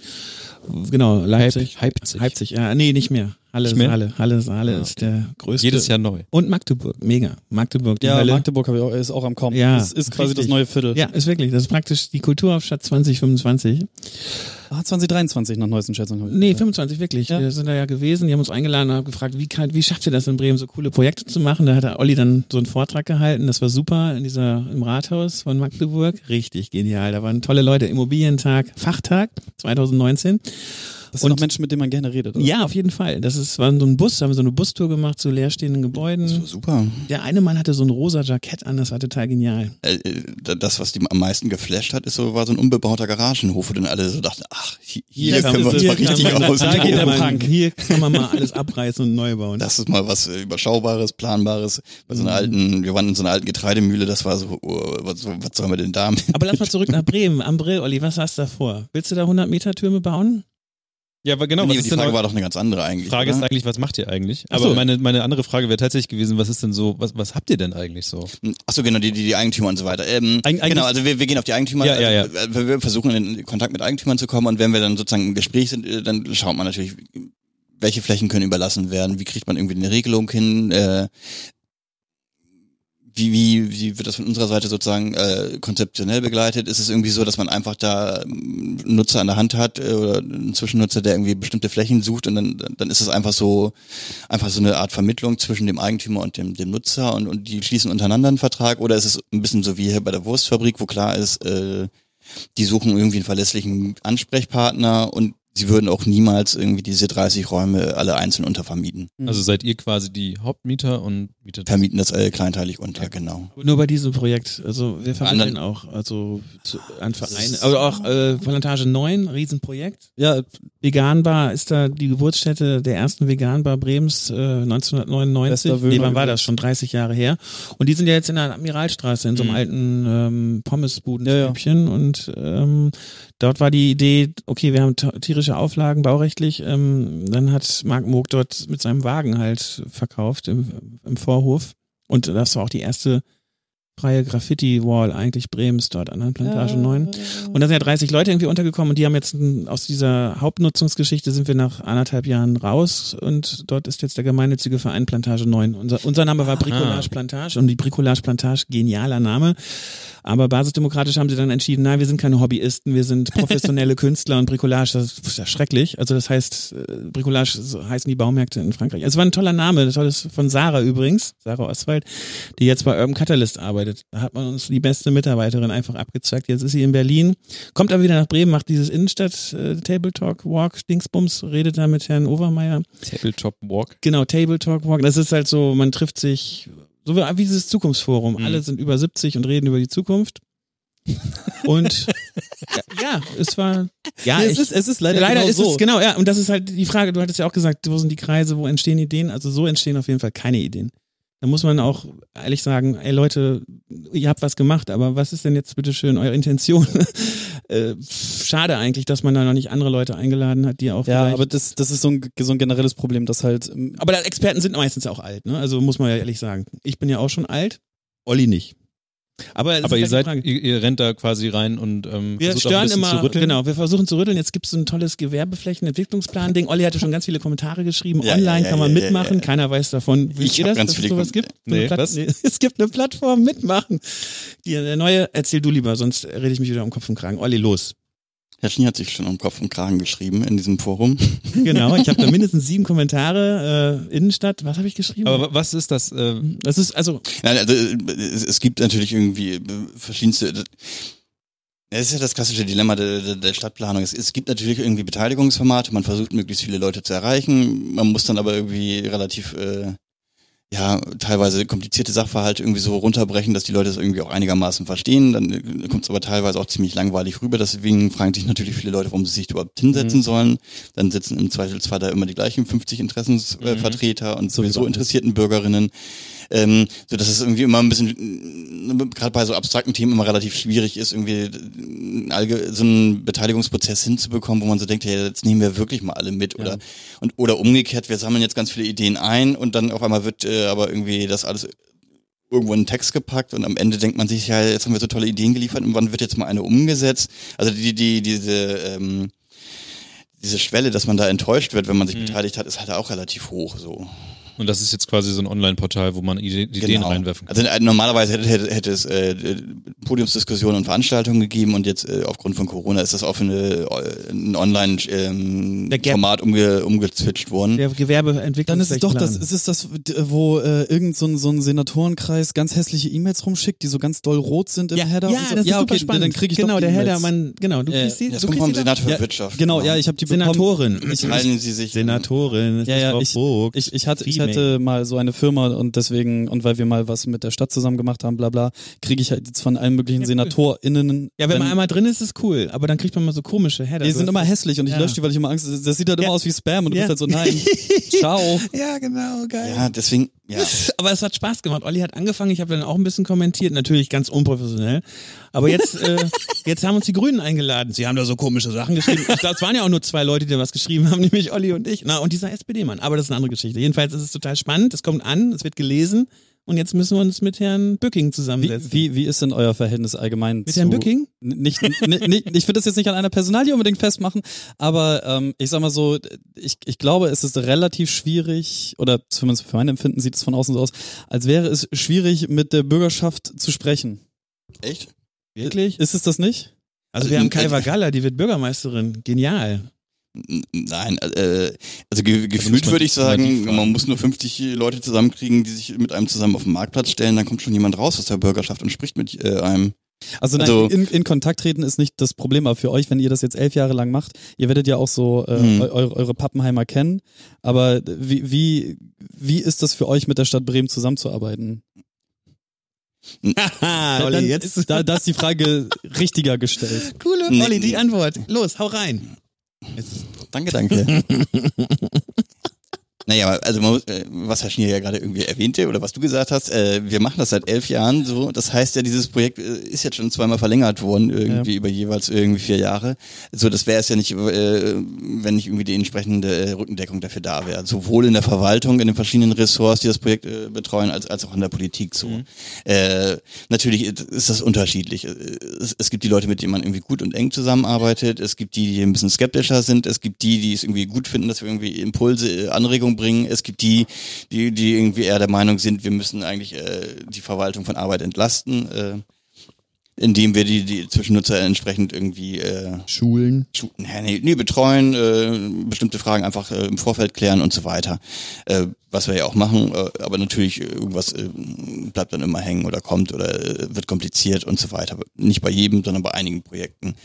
genau, Leipzig, Leipzig. Leipzig, ja, nee, nicht mehr. Halle, Nicht mehr? Saale, Halle, Saale ist der größte. Jedes Jahr neu. Und Magdeburg, mega. Magdeburg, die Ja, Hölle. Magdeburg ich auch, ist auch am Kommen. Ja, das ist quasi richtig. das neue Viertel. Ja, ist wirklich. Das ist praktisch die Kulturhauptstadt 2025. Ah, 2023 nach neuesten Schätzungen. Nee, gehört. 25, wirklich. Ja. Wir sind da ja gewesen, die haben uns eingeladen und haben gefragt, wie, kann, wie schafft ihr das in Bremen, so coole Projekte zu machen? Da hat der Olli dann so einen Vortrag gehalten, das war super in dieser, im Rathaus von Magdeburg. Richtig genial. Da waren tolle Leute. Immobilientag, Fachtag 2019. Das sind Und- auch Menschen, mit denen man gerne redet. Oder? Ja, auf jeden Fall. Das ist, war so ein Bus, da haben wir so eine Bustour gemacht zu leerstehenden das Gebäuden. war super. Der eine Mann hatte so ein rosa Jackett an, das war total genial. Äh, äh, das, was die am meisten geflasht hat, ist so, war so ein unbebauter Garagenhof, wo dann alle so dachten, ach, hier, hier Das können wir uns mal richtig kann man- aus. da geht der Punk. Hier kann man mal alles abreißen und neu bauen. Das ist mal was äh, Überschaubares, Planbares. Bei so einer Mhm. alten, wir waren in so einer alten Getreidemühle, das war so, oh, was, was sollen wir denn da mit? Aber lass mal zurück nach Bremen. Am Brill, Olli, was hast du da vor? Willst du da 100 Meter Türme bauen? Ja, aber genau, nee, was die ist Frage war doch eine ganz andere eigentlich. Frage ist oder? eigentlich, was macht ihr eigentlich? Aber so. meine, meine andere Frage wäre tatsächlich gewesen, was ist denn so, was, was habt ihr denn eigentlich so? Achso, genau, die, die, die Eigentümer und so weiter. Ähm, Eig- genau, also wir, wir gehen auf die Eigentümer, Ja, ja, ja. also, wir- wir versuchen in Kontakt mit Eigentümern zu kommen und wenn wir dann sozusagen im Gespräch sind, äh, dann schaut man natürlich, welche Flächen können überlassen werden, wie kriegt man irgendwie eine Regelung hin, äh, wie, wie, wie wird das von unserer Seite sozusagen äh, konzeptionell begleitet? Ist es irgendwie so, dass man einfach da ähm, einen Nutzer an der Hand hat äh, oder einen Zwischennutzer, der irgendwie bestimmte Flächen sucht und dann, dann ist es einfach so einfach so eine Art Vermittlung zwischen dem Eigentümer und dem, dem Nutzer und, und die schließen untereinander einen Vertrag oder ist es ein bisschen so wie hier bei der Wurstfabrik, wo klar ist, äh, die suchen irgendwie einen verlässlichen Ansprechpartner und sie würden auch niemals irgendwie diese 30 Räume alle einzeln untervermieten. Mhm. Also seid ihr quasi die Hauptmieter und mietet Vermieten das alle kleinteilig unter, genau. Nur bei diesem Projekt. Also wir vermitteln auch also zu, an Vereine. Also auch äh, Plantage 9, Riesenprojekt. Ja, Veganbar ist da die Geburtsstätte der ersten Veganbar Bremens äh, 1999. Bester Wöhner Nee, wann war das? Schon 30 Jahre her. Und die sind ja jetzt in der Admiralstraße in so einem Mhm. alten ähm, Pommesbuden Ja, ja. und ähm, dort war die Idee, okay, wir haben tierische Auflagen baurechtlich. Ähm, dann hat Marc Moog dort mit seinem Wagen halt verkauft im, im Vorhof. Und das war auch die erste freie Graffiti-Wall eigentlich Brems dort an der Plantage 9. Und da sind ja 30 Leute irgendwie untergekommen und die haben jetzt aus dieser Hauptnutzungsgeschichte sind wir nach anderthalb Jahren raus und dort ist jetzt der gemeinnützige Verein Plantage 9. Unser, unser Name war Bricolage Plantage und die Bricolage Plantage, genialer Name. Aber basisdemokratisch haben sie dann entschieden, nein, wir sind keine Hobbyisten, wir sind professionelle Künstler und Bricolage, das ist ja schrecklich. Also das heißt, äh, Bricolage so heißen die Baumärkte in Frankreich. Es war ein toller Name, ein tolles von Sarah übrigens, Sarah Oswald, die jetzt bei Urban Catalyst arbeitet. Da hat man uns die beste Mitarbeiterin einfach abgezwackt. Jetzt ist sie in Berlin, kommt aber wieder nach Bremen, macht dieses Innenstadt äh, Talk Walk Dingsbums, redet da mit Herrn Overmeier. Tabletop Walk. Genau, Table Talk Walk. Das ist halt so, man trifft sich, so wie dieses Zukunftsforum. Mhm. Alle sind über 70 und reden über die Zukunft. Und ja, es war ja, Nee, ich, es, ist, es ist leider, leider genau ist so. es genau, ja, und das ist halt die Frage, du hattest ja auch gesagt, wo sind die Kreise, wo entstehen Ideen? Also so entstehen auf jeden Fall keine Ideen. Da muss man auch ehrlich sagen, ey Leute, ihr habt was gemacht, aber was ist denn jetzt bitte schön eure Intention? Äh, schade eigentlich, dass man da noch nicht andere Leute eingeladen hat, die auch Ja, aber das, das ist so ein, so ein generelles Problem, dass halt. ähm, aber Experten sind meistens auch alt, ne? Also muss man ja ehrlich sagen. Ich bin ja auch schon alt, Olli nicht. Aber, Aber ihr seid, ihr, ihr rennt da quasi rein und ähm, Wir versucht auch ein stören immer, zu rütteln. genau, wir versuchen zu rütteln. Jetzt gibt es so ein tolles Gewerbeflächenentwicklungsplan-Ding. Olli hatte schon ganz viele Kommentare geschrieben. Ja, Online ja, ja, kann man mitmachen. ja. Keiner weiß davon. Wisst Ich ihr das, dass es sowas gibt? Nee, Eine Platt- was? nee, es gibt eine Plattform mitmachen. Die, der neue, erzähl du lieber, sonst rede ich mich wieder um Kopf und Kragen. Olli, los. Herr Schnie hat sich schon um Kopf und Kragen geschrieben in diesem Forum. Genau, ich habe da mindestens sieben Kommentare. Äh, Innenstadt, was habe ich geschrieben? Aber wa- was ist das? Äh, das ist also Nein, also äh, es, es gibt natürlich irgendwie äh, verschiedenste. Das ist ja das klassische Dilemma der, der, der Stadtplanung. Es, es gibt natürlich irgendwie Beteiligungsformate, man versucht möglichst viele Leute zu erreichen, man muss dann aber irgendwie relativ äh, ja, teilweise komplizierte Sachverhalte irgendwie so runterbrechen, dass die Leute es irgendwie auch einigermaßen verstehen. Dann kommt es aber teilweise auch ziemlich langweilig rüber. Deswegen fragen sich natürlich viele Leute, warum sie sich überhaupt hinsetzen sollen. Dann sitzen im Zweifelsfall da immer die gleichen 50 Interessensvertreter und sowieso interessierten Bürgerinnen. Ähm, so dass es irgendwie immer ein bisschen, äh, gerade bei so abstrakten Themen immer relativ schwierig ist, irgendwie äh, so einen Beteiligungsprozess hinzubekommen, wo man so denkt, hey, jetzt nehmen wir wirklich mal alle mit oder und oder umgekehrt, wir sammeln jetzt ganz viele Ideen ein und dann auf einmal wird äh, aber irgendwie das alles irgendwo in einen Text gepackt und am Ende denkt man sich, ja, jetzt haben wir so tolle Ideen geliefert und wann wird jetzt mal eine umgesetzt? Also die, die, diese, ähm, diese Schwelle, dass man da enttäuscht wird, wenn man sich beteiligt hat, ist halt auch relativ hoch so. Und das ist jetzt quasi so ein Online-Portal, wo man Ide Ideen reinwerfen kann. Also äh, normalerweise hätte, hätte, hätte es äh, Podiumsdiskussionen und Veranstaltungen gegeben und jetzt äh, aufgrund von Corona ist das auf eine, äh, ein Online-Format. Format umge, umgezwitscht worden. der Gewerbeentwicklung. Dann ist es doch das, ist es das, wo äh, irgend so ein, so ein Senatorenkreis ganz hässliche E-Mails rumschickt, die so ganz doll rot sind im ja, Header. ja, und so. das ist ja, super okay, spannend. dann krieg ich genau, doch die der Header, man, genau, du Ja, kriegst die, Das du kommt vom Senat für Ja, Wirtschaft. Genau, ja, ich habe die bekommen. Senatorin. Ich, Teilen Sie sich. Senatorin, ist Ja, ja, ich- ich, ich, hatte, ich Hatte mal so eine Firma und deswegen, und weil wir mal was mit der Stadt zusammen gemacht haben, bla bla, kriege ich halt jetzt von allen möglichen Ja, cool. SenatorInnen. Ja, wenn man einmal drin ist, ist cool, aber dann kriegt man mal so komische Header. die sind immer hässlich und ich Ja. lösche die, weil ich immer Angst Das sieht halt Ja. immer aus wie Spam und du Ja. bist halt so, nein, ciao. Ja, genau, geil. Ja, deswegen, ja. Aber es hat Spaß gemacht. Olli hat angefangen, ich habe dann auch ein bisschen kommentiert, natürlich ganz unprofessionell. Aber jetzt, äh, jetzt haben uns die Grünen eingeladen. Sie haben da so komische Sachen geschrieben. Ich glaube, es waren ja auch nur zwei Leute, die da was geschrieben haben, nämlich Olli und ich. Na, und dieser SPD-Mann. Aber das ist eine andere Geschichte. Jedenfalls ist es total spannend. Es kommt an, es wird gelesen. Und jetzt müssen wir uns mit Herrn Bücking Wie, zusammensetzen. wie, wie ist denn euer Verhältnis allgemein mit zu... Herrn Bücking? Nicht, nicht, ich würde das jetzt nicht an einer Personalie unbedingt festmachen, aber ähm, ich sag mal so, ich, ich glaube, es ist relativ schwierig, oder zumindest für mein Empfinden sieht es von außen so aus, als wäre es schwierig, mit der Bürgerschaft zu sprechen. Echt? Wirklich? Ist es das nicht? Also wir haben Kaiwa Galla, die wird Bürgermeisterin. Genial. Nein, äh, also ge muss gefühlt würde ich sagen, man muss nur 50 Leute zusammenkriegen, die sich mit einem zusammen auf den Marktplatz stellen, dann kommt schon jemand raus aus der Bürgerschaft und spricht mit äh, einem. Also, nein, Also- in, in Kontakt treten ist nicht das Problem, aber für euch, wenn ihr das jetzt elf Jahre lang macht, ihr werdet ja auch so äh, Hm. eu eure, eure Pappenheimer kennen, aber wie, wie, wie ist das für euch mit der Stadt Bremen zusammenzuarbeiten? Haha, Olli, jetzt ist, da, da ist die Frage richtiger gestellt. coole. Olli, die Antwort. Los, hau rein. Danke, danke. Naja, also man, muss, äh, was Herr Schnier ja gerade irgendwie erwähnte oder was du gesagt hast, äh, wir machen das seit elf Jahren so. Das heißt ja, dieses Projekt äh, ist jetzt schon zweimal verlängert worden, irgendwie über jeweils irgendwie vier Jahre. So, das wäre es ja nicht, äh, wenn nicht irgendwie die entsprechende äh, Rückendeckung dafür da wäre. Sowohl in der Verwaltung, in den verschiedenen Ressorts, die das Projekt äh, betreuen, als, als auch in der Politik so. Äh, natürlich ist das unterschiedlich. Es, es gibt die Leute, mit denen man irgendwie gut und eng zusammenarbeitet. Es gibt die, die ein bisschen skeptischer sind. Es gibt die, die es irgendwie gut finden, dass wir irgendwie Impulse, äh, Anregungen bringen. Es gibt die, die, die irgendwie eher der Meinung sind, wir müssen eigentlich äh, die Verwaltung von Arbeit entlasten, äh, indem wir die, die Zwischennutzer entsprechend irgendwie äh, Schulen. Schu- nee, nee, betreuen, äh, bestimmte Fragen einfach äh, im Vorfeld klären und so weiter. Äh, was wir ja auch machen, äh, aber natürlich äh, irgendwas äh, bleibt dann immer hängen oder kommt oder wird kompliziert und so weiter. Nicht bei jedem, sondern bei einigen Projekten.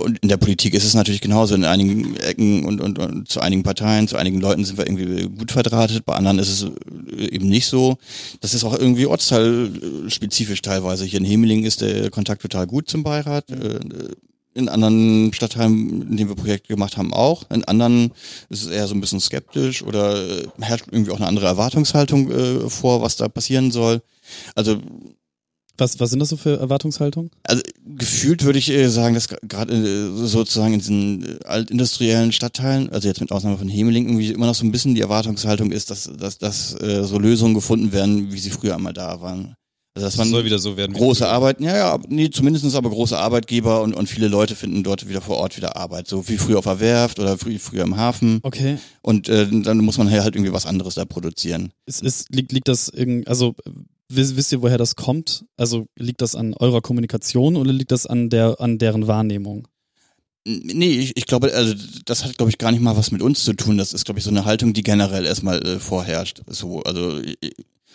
Und in der Politik ist es natürlich genauso. In einigen Ecken und, und, und zu einigen Parteien, zu einigen Leuten sind wir irgendwie gut verdrahtet, bei anderen ist es eben nicht so. Das ist auch irgendwie ortsteilspezifisch teilweise. Hier in Hemeling ist der Kontakt total gut zum Beirat. In anderen Stadtteilen, in denen wir Projekte gemacht haben, auch. In anderen ist es eher so ein bisschen skeptisch oder äh, herrscht irgendwie auch eine andere Erwartungshaltung äh, vor, was da passieren soll. Also, Was, was sind das so für Erwartungshaltungen? also gefühlt würde ich äh, sagen, dass gerade äh, sozusagen in diesen äh, altindustriellen Stadtteilen, also jetzt mit Ausnahme von Hemeling, irgendwie immer noch so ein bisschen die Erwartungshaltung ist, dass, dass, dass äh, so Lösungen gefunden werden, wie sie früher einmal da waren. Also dass Das man soll wieder so werden. große früher. Arbeit, ja, ja, nee, zumindest aber große Arbeitgeber und, und viele Leute finden dort wieder vor Ort wieder Arbeit. So wie früher auf der Werft oder früh, früher im Hafen. Okay. Und äh, dann muss man halt irgendwie was anderes da produzieren. Ist, ist, liegt, liegt das irgend, also wisst, wisst ihr, woher das kommt? Also liegt das an eurer Kommunikation oder liegt das an der, an deren Wahrnehmung? Nee, ich, ich glaube, also das hat, glaube ich, gar nicht mal was mit uns zu tun. Das ist, glaube ich, so eine Haltung, die generell erstmal äh, vorherrscht. So, also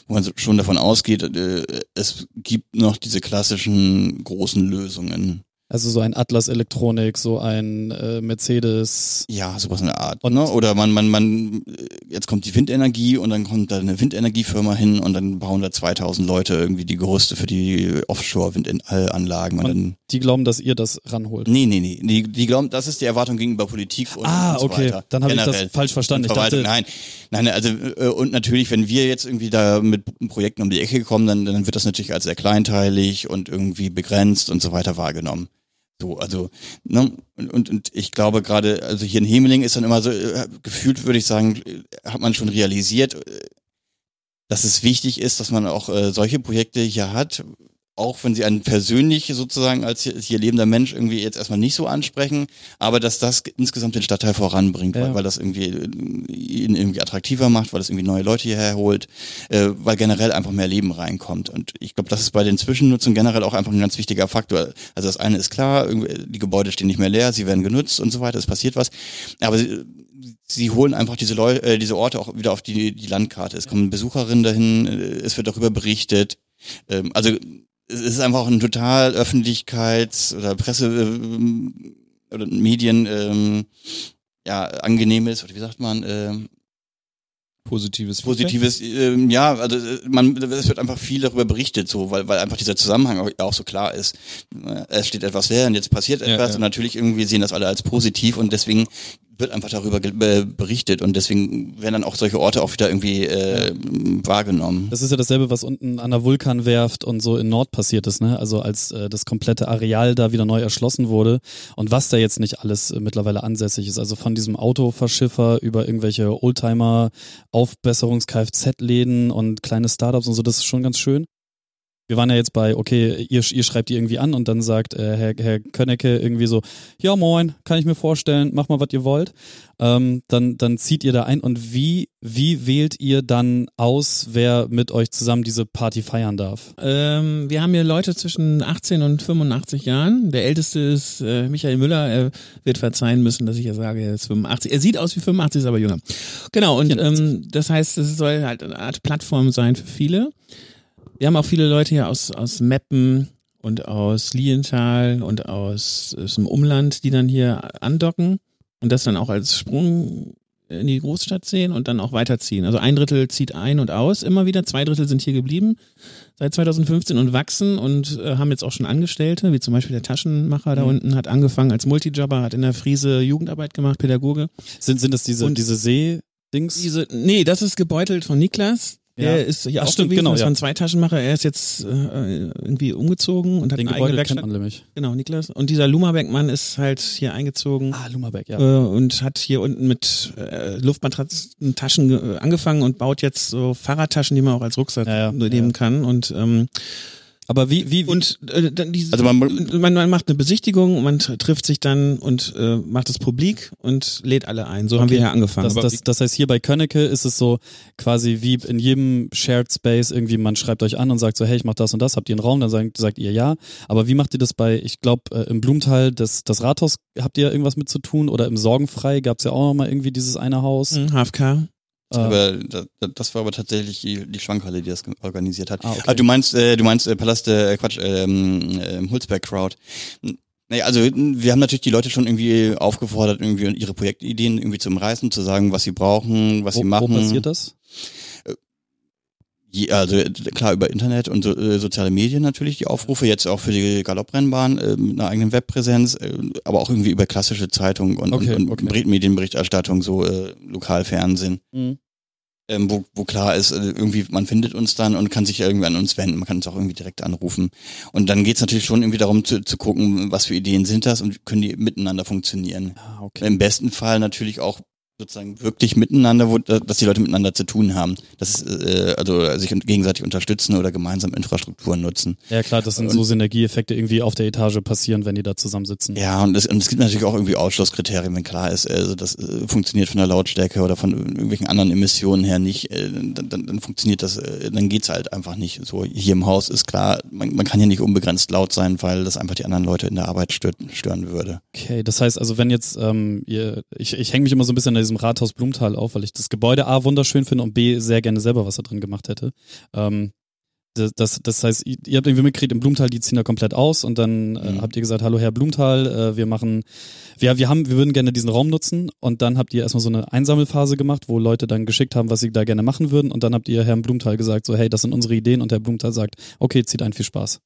wo man schon davon ausgeht, äh, es gibt noch diese klassischen großen Lösungen. Also so ein Atlas Elektronik, so ein äh, Mercedes. Ja, sowas in der Art. Und- ne? Oder man, man, man, äh, jetzt kommt die Windenergie und dann kommt da eine Windenergiefirma hin und dann bauen da 2000 Leute irgendwie die Gerüste für die Offshore-Windanlagen und, Und- dann Die glauben, dass ihr das ranholt. Nee, nee, nee. Die, die glauben, das ist die Erwartung gegenüber Politik und, Ah, und so okay. weiter. Dann habe ich das falsch verstanden. Ich dachte, nein, nein, also äh, und natürlich, wenn wir jetzt irgendwie da mit Projekten um die Ecke kommen, dann, dann wird das natürlich als sehr kleinteilig und irgendwie begrenzt und so weiter wahrgenommen. So, also, ne, und, und, ich glaube gerade, also hier in Hemeling ist dann immer so, äh, gefühlt würde ich sagen, äh, hat man schon realisiert, äh, dass es wichtig ist, dass man auch äh, solche Projekte hier hat, auch wenn sie einen persönlich sozusagen als hier, hier lebender Mensch irgendwie jetzt erstmal nicht so ansprechen, aber dass das insgesamt den Stadtteil voranbringt, Ja. weil, weil das irgendwie äh, ihn irgendwie attraktiver macht, weil das irgendwie neue Leute hierher holt, äh, weil generell einfach mehr Leben reinkommt. Und ich glaube, das ist bei den Zwischennutzungen generell auch einfach ein ganz wichtiger Faktor. Also das eine ist klar, irgendwie, die Gebäude stehen nicht mehr leer, sie werden genutzt und so weiter, es passiert was. Aber sie, sie holen einfach diese Leute, äh, diese Orte auch wieder auf die, die Landkarte. Es kommen Besucherinnen dahin, äh, es wird darüber berichtet. Ähm, also es ist einfach auch ein total Öffentlichkeits- oder Presse- ähm, oder Medien ähm, ja angenehmes oder wie sagt man ähm, Positives. positives ähm, ja also äh, man es wird einfach viel darüber berichtet so weil weil einfach dieser Zusammenhang auch, auch so klar ist Äh, es steht etwas leer und jetzt passiert Ja, etwas ja. und natürlich irgendwie sehen das alle als positiv und deswegen wird einfach darüber berichtet und deswegen werden dann auch solche Orte auch wieder irgendwie äh, wahrgenommen Das ist ja dasselbe, was unten an der Vulkanwerft und so in Nord passiert ist, ne? Also als äh, das komplette Areal da wieder neu erschlossen wurde und was da jetzt nicht alles äh, mittlerweile ansässig ist. Also von diesem Autoverschiffer über irgendwelche Oldtimer, Aufbesserungs-Kfz-Läden und kleine Startups und so, das ist schon ganz schön. Wir waren ja jetzt bei, okay, ihr, ihr schreibt die irgendwie an und dann sagt äh, Herr, Herr Könnecke irgendwie so, ja moin, kann ich mir vorstellen, mach mal, was ihr wollt. Ähm, dann, dann zieht ihr da ein und wie, wie wählt ihr dann aus, wer mit euch zusammen diese Party feiern darf? Ähm, wir haben hier Leute zwischen 18 und 85 Jahren. Der älteste ist äh, Michael Müller. Er wird verzeihen müssen, dass ich ja sage, er ist 85. Er sieht aus wie 85, ist aber jünger. Genau, und ähm, das heißt, es soll halt eine Art Plattform sein für viele. Wir haben auch viele Leute hier aus, aus Meppen und aus Lienthal und aus, aus dem Umland, die dann hier andocken und das dann auch als Sprung in die Großstadt sehen und dann auch weiterziehen. Also ein Drittel zieht ein und aus immer wieder, zwei Drittel sind hier geblieben seit 2015 und wachsen und äh, haben jetzt auch schon Angestellte, wie zum Beispiel der Taschenmacher da Mhm. unten, hat angefangen als Multijobber, hat in der Friese Jugendarbeit gemacht, Pädagoge. Sind, sind das diese, Und- diese See-Dings? Diese, nee, das ist gebeutelt von Niklas. Der Ja. ist hier Ach, auch stimmt, gewesen, genau, das ja. waren zwei Taschenmacher. Er ist jetzt äh, irgendwie umgezogen und hat Den eine Gebäude eigene kennt Werkstatt. man nämlich. Genau, Niklas. Und dieser Lumabeck-Mann ist halt hier eingezogen Ah, Lummerbeck, ja. äh, und hat hier unten mit äh, Luftmatratzen Taschen äh, angefangen und baut jetzt so Fahrradtaschen, die man auch als Rucksack Ja, ja, nehmen ja. kann. Und ähm, Aber wie, wie, wie und äh, dann diese, Also man- man, man macht eine Besichtigung, man t- trifft sich dann und äh, macht es publik und lädt alle ein. So haben Okay. wir hier angefangen. Das, das, das heißt, hier bei Könnecke ist es so quasi wie in jedem Shared Space irgendwie, man schreibt euch an und sagt so, hey, ich mach das und das, habt ihr einen Raum? Dann sagt, sagt ihr ja. Aber wie macht ihr das bei, ich glaube, äh, im Blumenthal, das, das Rathaus, habt ihr irgendwas mit zu tun? Oder im Sorgenfrei gab's ja auch noch mal irgendwie dieses eine Haus. Mhm, HFK. Äh, Aber da- da- das war aber tatsächlich die, die Schwankhalle, die das organisiert hat. Ah, okay. Ah, du meinst, äh, du meinst äh, Palast, äh, Quatsch, ähm, äh, Hulsberg Crowd. Naja, also wir haben natürlich die Leute schon irgendwie aufgefordert, irgendwie ihre Projektideen irgendwie zu umreißen, zu sagen, was sie brauchen, was wo, sie machen. wo passiert das? Je, also äh, klar über Internet und so, äh, soziale Medien natürlich die Aufrufe, jetzt auch für die Galopprennbahn äh, mit einer eigenen Webpräsenz, äh, aber auch irgendwie über klassische Zeitungen und, Okay, und, und okay. Medienberichterstattung, so äh, Lokalfernsehen. Mhm. ähm, wo, wo klar ist, äh, irgendwie, man findet uns dann und kann sich irgendwie an uns wenden. Man kann uns auch irgendwie direkt anrufen. Und dann geht's natürlich schon irgendwie darum zu, zu gucken, was für Ideen sind das und können die miteinander funktionieren. Ah, okay. Im besten Fall natürlich auch sozusagen wirklich miteinander, wo, dass die Leute miteinander zu tun haben. Das äh, also sich gegenseitig unterstützen oder gemeinsam Infrastrukturen nutzen. Ja klar, das sind und, so Synergieeffekte irgendwie auf der Etage passieren, wenn die da zusammensitzen. Ja, und es, und es gibt natürlich auch irgendwie Ausschlusskriterien, wenn klar ist, also das äh, funktioniert von der Lautstärke oder von irgendwelchen anderen Emissionen her nicht, äh, dann, dann, dann funktioniert das, äh, dann geht's halt einfach nicht. So hier im Haus ist klar, man, man kann hier nicht unbegrenzt laut sein, weil das einfach die anderen Leute in der Arbeit stört, stören würde. Okay, das heißt also, wenn jetzt ähm, ihr, ich, ich hänge mich immer so ein bisschen an diesem Rathaus Blumenthal auf, weil ich das Gebäude A wunderschön finde und B sehr gerne selber was da drin gemacht hätte. Ähm, das, das, heißt, ihr habt irgendwie mitgekriegt, im Blumenthal, die ziehen da komplett aus und dann äh, mhm. habt ihr gesagt, hallo Herr Blumenthal, äh, wir machen, wir, wir haben, wir würden gerne diesen Raum nutzen und dann habt ihr erstmal so eine Einsammelphase gemacht, wo Leute dann geschickt haben, was sie da gerne machen würden und dann habt ihr Herrn Blumenthal gesagt, so hey, das sind unsere Ideen und Herr Blumenthal sagt, okay, zieht ein, viel Spaß.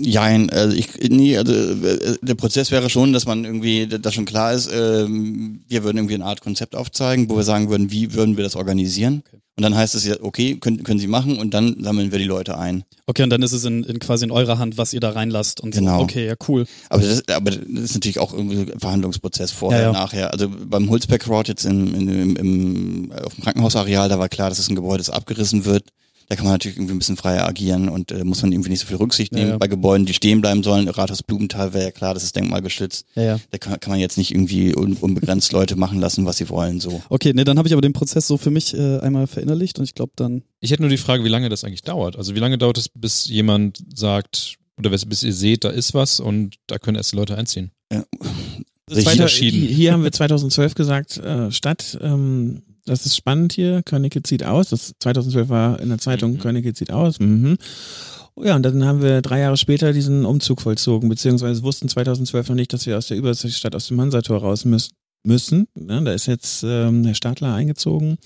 Jein, also ich, nee, also äh, der Prozess wäre schon, dass man irgendwie, dass schon klar ist, ähm, wir würden irgendwie eine Art Konzept aufzeigen, wo wir sagen würden, wie würden wir das organisieren. Okay. Und dann heißt es ja, okay, können, können Sie machen und dann sammeln wir die Leute ein. Okay, und dann ist es in, in quasi in eurer Hand, was ihr da reinlasst und genau. so. Okay, ja, cool. Aber das, aber das ist natürlich auch irgendwie ein Verhandlungsprozess vorher, ja, ja. nachher. Also beim Hulsbeck Road jetzt in, in, im, im, auf dem Krankenhausareal, da war klar, dass es ein Gebäude, das abgerissen wird da kann man natürlich irgendwie ein bisschen freier agieren und äh, muss man irgendwie nicht so viel Rücksicht nehmen. Ja, ja. Bei Gebäuden, die stehen bleiben sollen, Rathaus Blumenthal wäre ja klar, das ist denkmalgeschützt. Ja, ja. Da kann, kann man jetzt nicht irgendwie un, unbegrenzt Leute machen lassen, was sie wollen. So. Okay, nee, dann habe ich aber den Prozess so für mich äh, einmal verinnerlicht und ich glaube dann. Ich hätte nur die Frage, wie lange das eigentlich dauert. Also wie lange dauert es, bis jemand sagt, oder bis ihr seht, da ist was und da können erst die Leute einziehen? Ja. Hier, hier haben wir 2012 gesagt, äh, Stadt, ähm, das ist spannend hier. Körnecke zieht aus. Das 2012 war in der Zeitung, mhm. Körnecke zieht aus. Mhm. Ja, und dann haben wir drei Jahre später diesen Umzug vollzogen, beziehungsweise wussten 2012 noch nicht, dass wir aus der Überseestadt aus dem Hansator raus müssen. müssen. Ja, da ist jetzt ähm, Herr Stadler eingezogen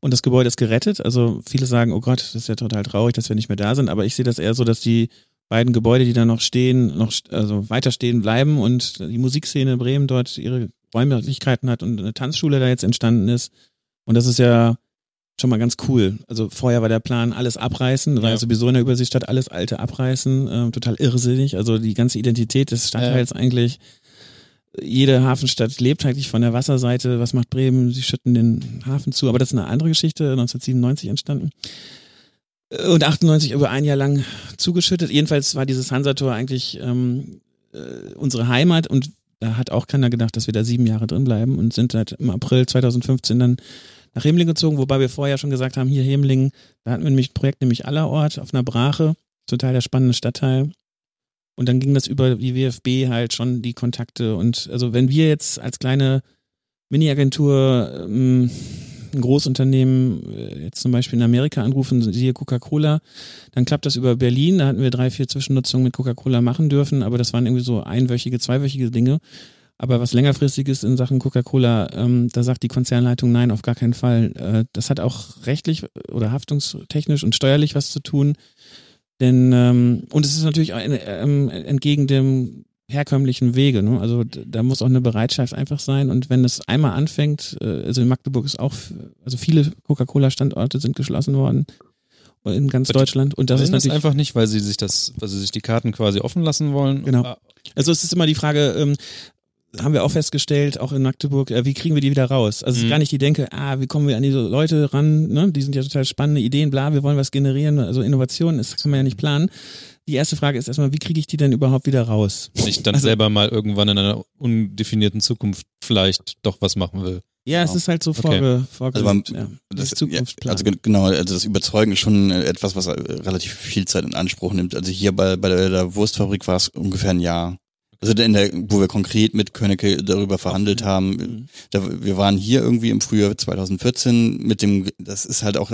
und das Gebäude ist gerettet. Also viele sagen, oh Gott, das ist ja total traurig, dass wir nicht mehr da sind. Aber ich sehe das eher so, dass die beiden Gebäude, die da noch stehen, noch also weiter stehen bleiben und die Musikszene Bremen dort ihre Räumlichkeiten hat und eine Tanzschule da jetzt entstanden ist. Und das ist ja schon mal ganz cool. Also vorher war der Plan, alles abreißen, war ja. sowieso in der Übersichtsstadt alles alte abreißen, äh, total irrsinnig. Also die ganze Identität des Stadtteils ja. eigentlich. Jede Hafenstadt lebt eigentlich von der Wasserseite. Was macht Bremen? Sie schütten den Hafen zu. Aber das ist eine andere Geschichte, 1997 entstanden. Und 98 über ein Jahr lang zugeschüttet. Jedenfalls war dieses Hansator eigentlich ähm, äh, unsere Heimat und da hat auch keiner gedacht, dass wir da sieben Jahre drin bleiben und sind seit im April 2015 dann nach Hemling gezogen, wobei wir vorher schon gesagt haben, hier Hemling, da hatten wir nämlich ein Projekt, nämlich Allerort auf einer Brache, total der spannende Stadtteil. Und dann ging das über die WFB halt schon die Kontakte. Und also wenn wir jetzt als kleine Mini-Agentur ähm, ein Großunternehmen äh, jetzt zum Beispiel in Amerika anrufen, siehe Coca-Cola, dann klappt das über Berlin. Da hatten wir drei, vier Zwischennutzungen mit Coca-Cola machen dürfen, aber das waren irgendwie so einwöchige, zweiwöchige Dinge. Aber was längerfristiges in Sachen Coca-Cola, ähm, da sagt die Konzernleitung nein, auf gar keinen Fall. Äh, das hat auch rechtlich oder haftungstechnisch und steuerlich was zu tun. Denn, ähm, und es ist natürlich auch, ähm, entgegen dem herkömmlichen Wege. Ne? Also da muss auch eine Bereitschaft einfach sein. Und wenn es einmal anfängt, äh, also in Magdeburg ist auch, also viele Coca-Cola-Standorte sind geschlossen worden in ganz Deutschland. Und das ist natürlich das einfach nicht, weil sie sich das, weil sie sich die Karten quasi offen lassen wollen. Genau. Ah. Also es ist immer die Frage, ähm, haben wir auch festgestellt, auch in Magdeburg, äh, wie kriegen wir die wieder raus? Also es ist mhm. gar nicht die Denke, ah, wie kommen wir an diese Leute ran, ne? Die sind ja total spannende Ideen, bla, wir wollen was generieren, also Innovationen, das kann man ja nicht planen. Die erste Frage ist erstmal, wie kriege ich die denn überhaupt wieder raus? Wenn ich dann also, selber mal irgendwann in einer undefinierten Zukunft vielleicht doch was machen will. Ja, es ist halt so vorge, okay. vorge also, man, ja, das, ja, also genau, also das Überzeugen ist schon etwas, was relativ viel Zeit in Anspruch nimmt. Also hier bei, bei der Wurstfabrik war es ungefähr ein Jahr. Also in der, wo wir konkret mit Königke darüber verhandelt haben, mhm. da, wir waren hier irgendwie im Frühjahr 2014 mit dem, das ist halt auch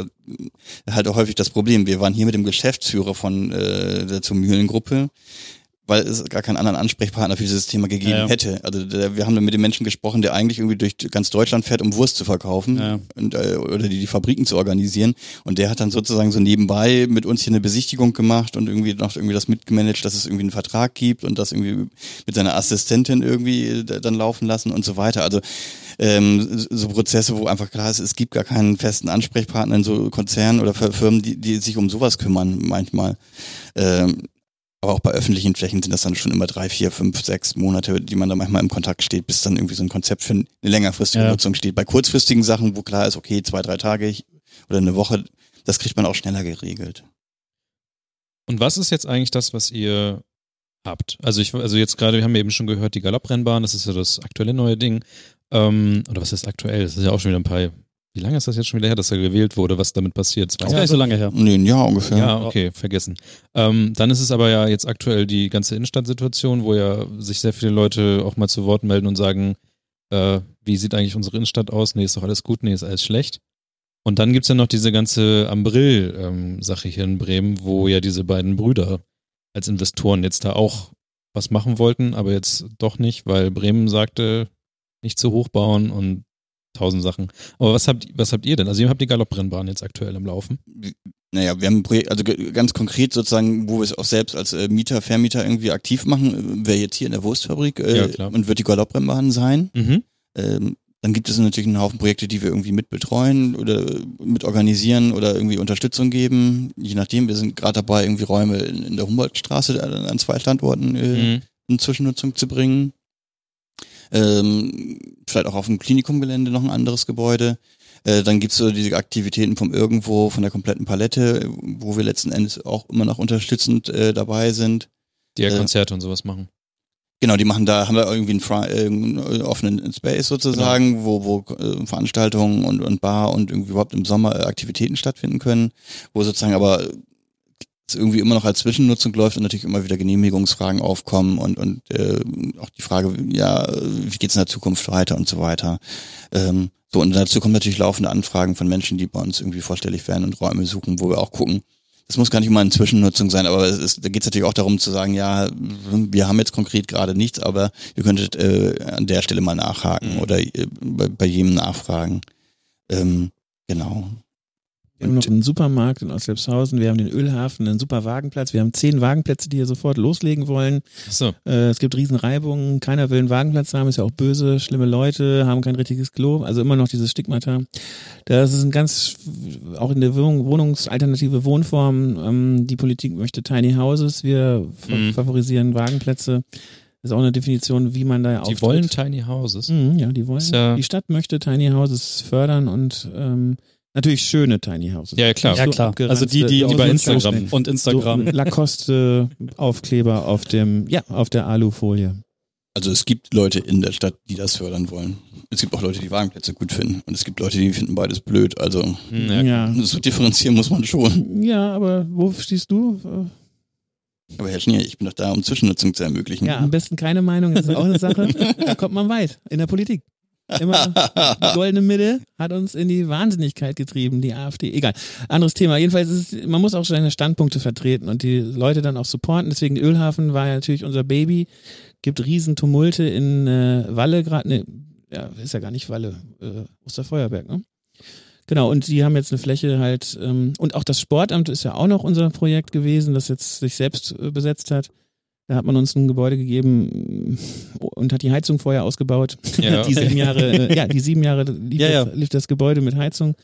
halt auch häufig das Problem. Wir waren hier mit dem Geschäftsführer von äh, der zur Mühlengruppe, weil es gar keinen anderen Ansprechpartner für dieses Thema gegeben ja, hätte. Also der, wir haben dann mit dem Menschen gesprochen, der eigentlich irgendwie durch ganz Deutschland fährt, um Wurst zu verkaufen ja. und, äh, oder die, die Fabriken zu organisieren. Und der hat dann sozusagen so nebenbei mit uns hier eine Besichtigung gemacht und irgendwie noch irgendwie das mitgemanagt, dass es irgendwie einen Vertrag gibt und das irgendwie mit seiner Assistentin irgendwie äh, dann laufen lassen und so weiter. Also ähm, so Prozesse, wo einfach klar ist, es gibt gar keinen festen Ansprechpartner in so Konzernen oder Firmen, die, die sich um sowas kümmern manchmal. Ähm, Aber auch bei öffentlichen Flächen sind das dann schon immer drei, vier, fünf, sechs Monate, die man da manchmal im Kontakt steht, bis dann irgendwie so ein Konzept für eine längerfristige Ja. Nutzung steht. Bei kurzfristigen Sachen, wo klar ist, okay, zwei, drei Tage oder eine Woche, das kriegt man auch schneller geregelt. Und was ist jetzt eigentlich das, was ihr habt? Also ich, also jetzt gerade, wir haben eben schon gehört, die Galopprennbahn, das ist ja das aktuelle neue Ding. Ähm, oder was ist aktuell? Das ist ja auch schon wieder ein paar. Wie lange ist das jetzt schon wieder her, dass er gewählt wurde, was damit passiert? Das ist gar nicht so lange her. Nee, ein Jahr ungefähr. Ja, okay, vergessen. Ähm, dann ist es aber ja jetzt aktuell die ganze Innenstadtsituation, wo ja sich sehr viele Leute auch mal zu Wort melden und sagen, äh, wie sieht eigentlich unsere Innenstadt aus? Nee, ist doch alles gut, nee, ist alles schlecht. Und dann gibt's ja noch diese ganze Ambrill-Sache hier in Bremen, wo ja diese beiden Brüder als Investoren jetzt da auch was machen wollten, aber jetzt doch nicht, weil Bremen sagte, nicht zu hoch bauen und tausend Sachen. Aber was habt, was habt ihr denn? Also ihr habt die Galopprennbahn jetzt aktuell im Laufen. Naja, wir haben ein Projekt, also ganz konkret sozusagen, wo wir es auch selbst als äh, Mieter, Vermieter irgendwie aktiv machen, wäre jetzt hier in der Wurstfabrik äh, Ja, und wird die Galopprennbahn sein. Mhm. Ähm, dann gibt es natürlich einen Haufen Projekte, die wir irgendwie mitbetreuen oder mit organisieren oder irgendwie Unterstützung geben. Je nachdem, wir sind gerade dabei, irgendwie Räume in, in der Humboldtstraße an an zwei Standorten äh, Mhm. in Zwischennutzung zu bringen. Ähm, vielleicht auch auf dem Klinikumgelände noch ein anderes Gebäude. Äh, dann gibt's so diese Aktivitäten vom Irgendwo, von der kompletten Palette, wo wir letzten Endes auch immer noch unterstützend äh, dabei sind. Die ja Äh, Konzerte und sowas machen. Genau, die machen da, haben da irgendwie einen, Fri äh, einen offenen Space sozusagen, Genau. wo, wo äh, Veranstaltungen und, und Bar und irgendwie überhaupt im Sommer äh, Aktivitäten stattfinden können, wo sozusagen aber irgendwie immer noch als Zwischennutzung läuft und natürlich immer wieder Genehmigungsfragen aufkommen und, und äh, auch die Frage, ja, wie geht's in der Zukunft weiter und so weiter. Ähm, so, und dazu kommen natürlich laufende Anfragen von Menschen, die bei uns irgendwie vorstellig werden und Räume suchen, wo wir auch gucken, das muss gar nicht immer eine Zwischennutzung sein, aber es ist, da geht es natürlich auch darum zu sagen, ja, wir haben jetzt konkret gerade nichts, aber ihr könntet äh, an der Stelle mal nachhaken Mhm. oder äh, bei, bei jedem nachfragen. Ähm, genau. Wir haben noch einen Supermarkt in Ostlepshausen, wir haben den Ölhafen, einen super Wagenplatz, wir haben zehn Wagenplätze, die hier sofort loslegen wollen. Achso. Äh, es gibt Riesenreibungen, keiner will einen Wagenplatz haben, ist ja auch böse, schlimme Leute, haben kein richtiges Klo, also immer noch dieses Stigmata. Das ist ein ganz, auch in der Wohnung, Wohnungsalternative Wohnform, ähm, die Politik möchte Tiny Houses, wir Mhm. favorisieren Wagenplätze. Das ist auch eine Definition, wie man da Die auftritt. wollen Tiny Houses. Mhm, ja, die wollen. Ja- die Stadt möchte Tiny Houses fördern und ähm, natürlich schöne Tiny Houses. Ja, ja, klar. Ja, So klar. Also die, die die bei Instagram. und Instagram. So Lacoste-Aufkleber auf dem, ja, auf der Alufolie. Also es gibt Leute in der Stadt, die das fördern wollen. Es gibt auch Leute, die Wagenplätze gut finden. Und es gibt Leute, die finden beides blöd. Also Hm. Ja. so differenzieren muss man schon. Ja, aber wo stehst du? Aber Herr Schnier, ich bin doch da, um Zwischennutzung zu ermöglichen. Ja, am besten keine Meinung, das ist auch eine Sache. Da kommt man weit in der Politik. Immer die goldene Mitte hat uns in die Wahnsinnigkeit getrieben, die AfD. Egal. Anderes Thema. Jedenfalls ist es, man muss auch seine Standpunkte vertreten und die Leute dann auch supporten. Deswegen Ölhafen war ja natürlich unser Baby. Gibt riesen Tumulte in äh, Walle gerade. Ne, ja, ist ja gar nicht Walle. Äh, Osterfeuerberg, ne? Genau, und die haben jetzt eine Fläche halt, ähm, und auch das Sportamt ist ja auch noch unser Projekt gewesen, das jetzt sich selbst äh, besetzt hat. Da hat man uns ein Gebäude gegeben und hat die Heizung vorher ausgebaut. Ja, die sieben Jahre, äh, ja, die sieben Jahre lief, Ja, ja. Das, lief das Gebäude mit Heizung.